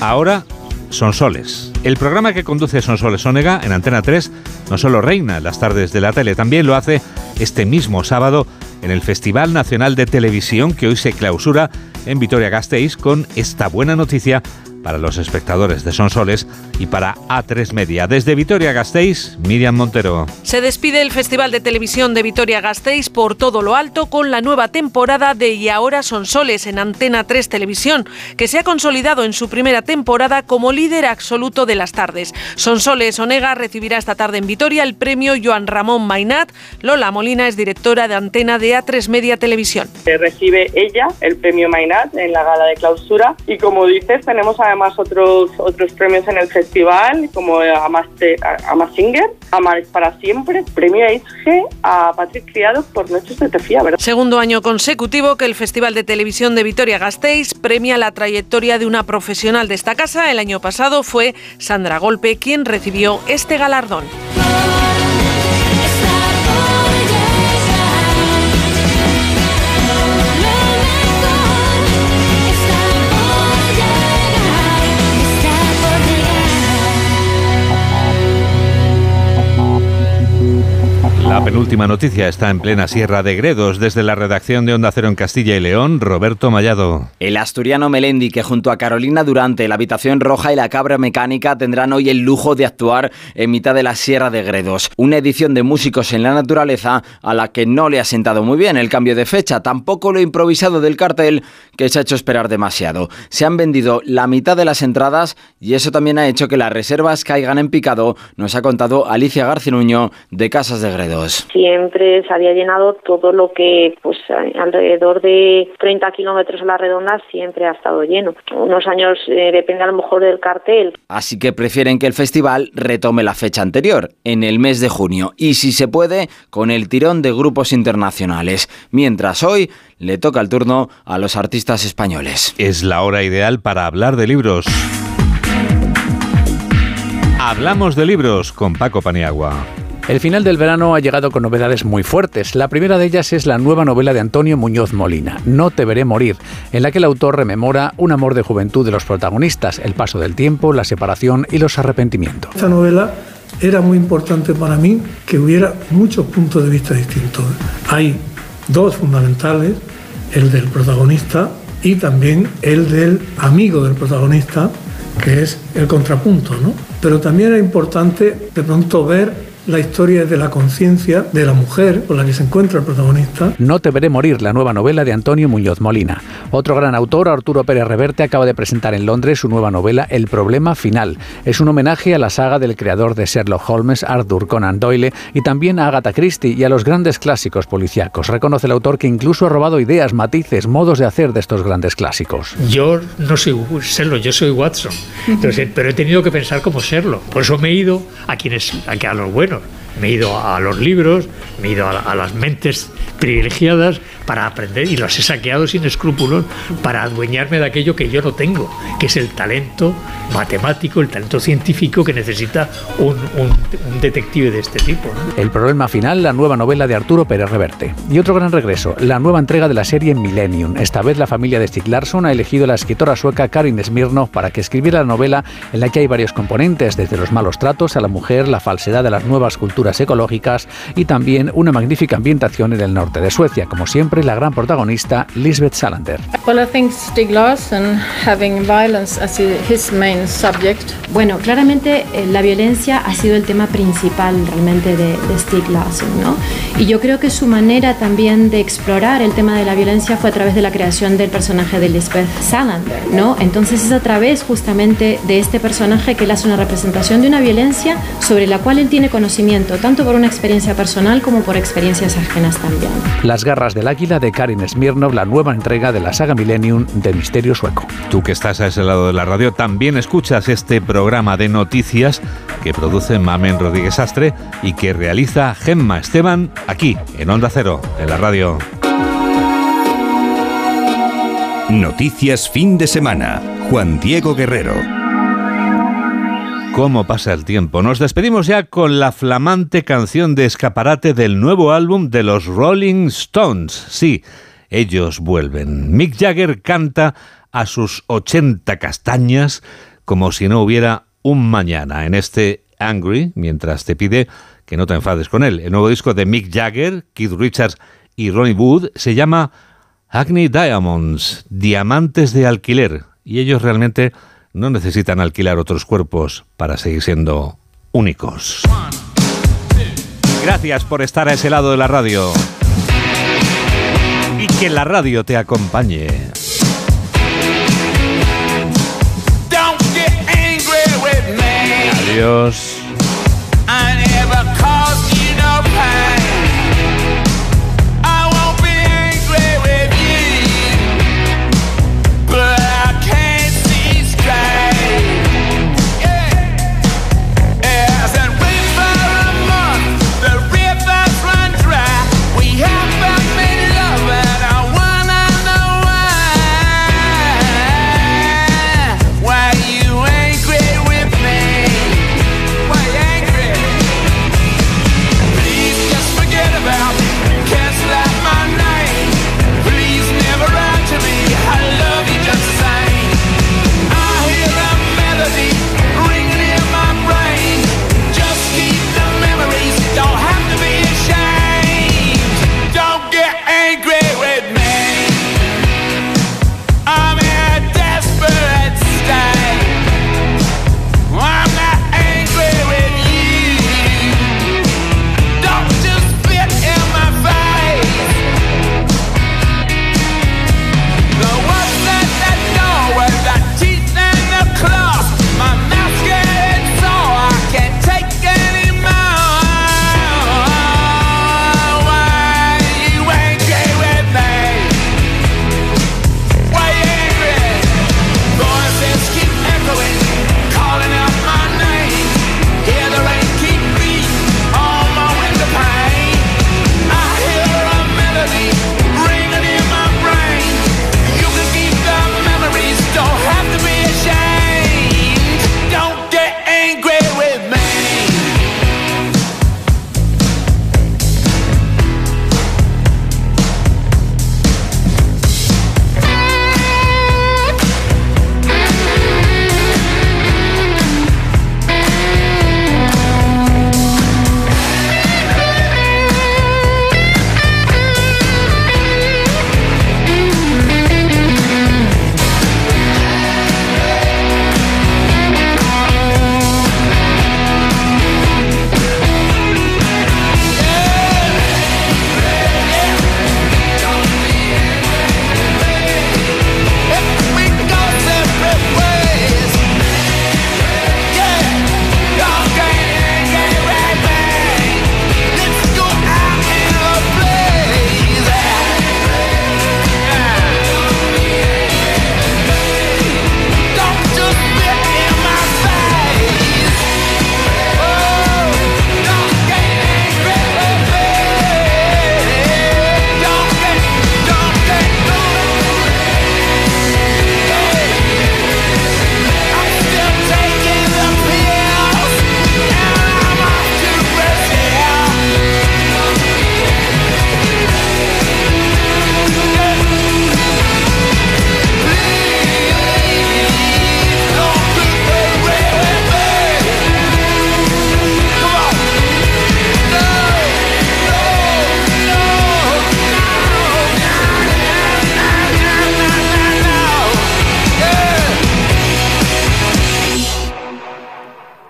ahora son Soles. El programa que conduce Sonsoles Onega en Antena 3 no solo reina las tardes de la tele, también lo hace este mismo sábado en el Festival Nacional de Televisión que hoy se clausura en Vitoria-Gasteiz con esta buena noticia para los espectadores de Sonsoles y para A3 Media. Desde Vitoria-Gasteiz, Miriam Montero. Se despide el Festival de Televisión de Vitoria-Gasteiz por todo lo alto con la nueva temporada de Y ahora Sonsoles en Antena 3 Televisión, que se ha consolidado en su primera temporada como líder absoluto de las tardes. Sonsoles Onega recibirá esta tarde en Vitoria el premio Joan Ramón Mainat. Lola Molina es directora de antena de A3 Media Televisión. Recibe ella el premio Mainat en la gala de clausura y como dices tenemos a más otros, otros premios en el festival, como a más, a, Singer, a para siempre, premio EISG a Patrick Criado por Noches de Tefía, ¿verdad? Segundo año consecutivo que el Festival de Televisión de Vitoria-Gasteiz premia la trayectoria de una profesional de esta casa. El año pasado fue Sandra Golpe quien recibió este galardón. La penúltima noticia está en plena Sierra de Gredos. Desde la redacción de Onda Cero en Castilla y León, Roberto Mallado. El asturiano Melendi, que junto a Carolina Durante, la Habitación Roja y la Cabra Mecánica tendrán hoy el lujo de actuar en mitad de la Sierra de Gredos. Una edición de músicos en la naturaleza a la que no le ha sentado muy bien el cambio de fecha, tampoco lo improvisado del cartel, que se ha hecho esperar demasiado. Se han vendido la mitad de las entradas y eso también ha hecho que las reservas caigan en picado, nos ha contado Alicia Garcinuño de Casas de Gredos. Siempre se había llenado todo lo que, pues alrededor de 30 kilómetros a la redonda, siempre ha estado lleno. Unos años eh, depende a lo mejor del cartel. Así que prefieren que el festival retome la fecha anterior, en el mes de junio, y si se puede, con el tirón de grupos internacionales. Mientras hoy le toca el turno a los artistas españoles. Es la hora ideal para hablar de libros. Hablamos de libros con Paco Paniagua. El final del verano ha llegado con novedades muy fuertes. La primera de ellas es la nueva novela de Antonio Muñoz Molina, No te veré morir, en la que el autor rememora un amor de juventud de los protagonistas, el paso del tiempo, la separación y los arrepentimientos. Esta novela era muy importante para mí que hubiera muchos puntos de vista distintos. Hay dos fundamentales, el del protagonista y también el del amigo del protagonista, que es el contrapunto, ¿no? Pero también era importante de pronto ver la historia de la conciencia de la mujer con la que se encuentra el protagonista. No te veré morir, la nueva novela de Antonio Muñoz Molina. Otro gran autor, Arturo Pérez Reverte, acaba de presentar en Londres su nueva novela El problema final. Es un homenaje a la saga del creador de Sherlock Holmes, Arthur Conan Doyle, y también a Agatha Christie y a los grandes clásicos policíacos. Reconoce el autor que incluso ha robado ideas, matices, modos de hacer de estos grandes clásicos. Yo no soy Sherlock, yo soy Watson, Entonces, pero he tenido que pensar como Sherlock. Por eso me he ido a quienes, a, a los buenos of. Me he ido a los libros, me he ido a, las mentes privilegiadas para aprender y los he saqueado sin escrúpulos para adueñarme de aquello que yo no tengo, que es el talento matemático, el talento científico que necesita un, detective de este tipo. El problema final, la nueva novela de Arturo Pérez Reverte. Y otro gran regreso, la nueva entrega de la serie Millennium. Esta vez la familia de Stieg Larsson ha elegido a la escritora sueca Karin Smirnov para que escribiera la novela en la que hay varios componentes, desde los malos tratos a la mujer, la falsedad de las nuevas culturas ecológicas y también una magnífica ambientación en el norte de Suecia, como siempre la gran protagonista Lisbeth Salander. Bueno, claramente eh, la violencia ha sido el tema principal realmente de, de Stieg Larsson, ¿no? Y yo creo que su manera también de explorar el tema de la violencia fue a través de la creación del personaje de Lisbeth Salander, ¿no? Entonces es a través justamente de este personaje que él hace una representación de una violencia sobre la cual él tiene conocimiento, tanto por una experiencia personal como por experiencias ajenas también. Las garras del águila de Karin Smirnov, la nueva entrega de la saga Millennium de Misterio Sueco. Tú que estás a ese lado de la radio, también escuchas este programa de noticias que produce Mamen Rodríguez Astre y que realiza Gemma Esteban aquí, en Onda Cero, en la radio. Noticias fin de semana. Juan Diego Guerrero. ¿Cómo pasa el tiempo? Nos despedimos ya con la flamante canción de escaparate del nuevo álbum de los Rolling Stones. Sí, ellos vuelven. Mick Jagger canta a sus 80 castañas como si no hubiera un mañana en este Angry, mientras te pide que no te enfades con él. El nuevo disco de Mick Jagger, Keith Richards y Ronnie Wood se llama Agni Diamonds, Diamantes de Alquiler. Y ellos realmente no necesitan alquilar otros cuerpos para seguir siendo únicos. Gracias por estar a ese lado de la radio. Y que la radio te acompañe. Adiós.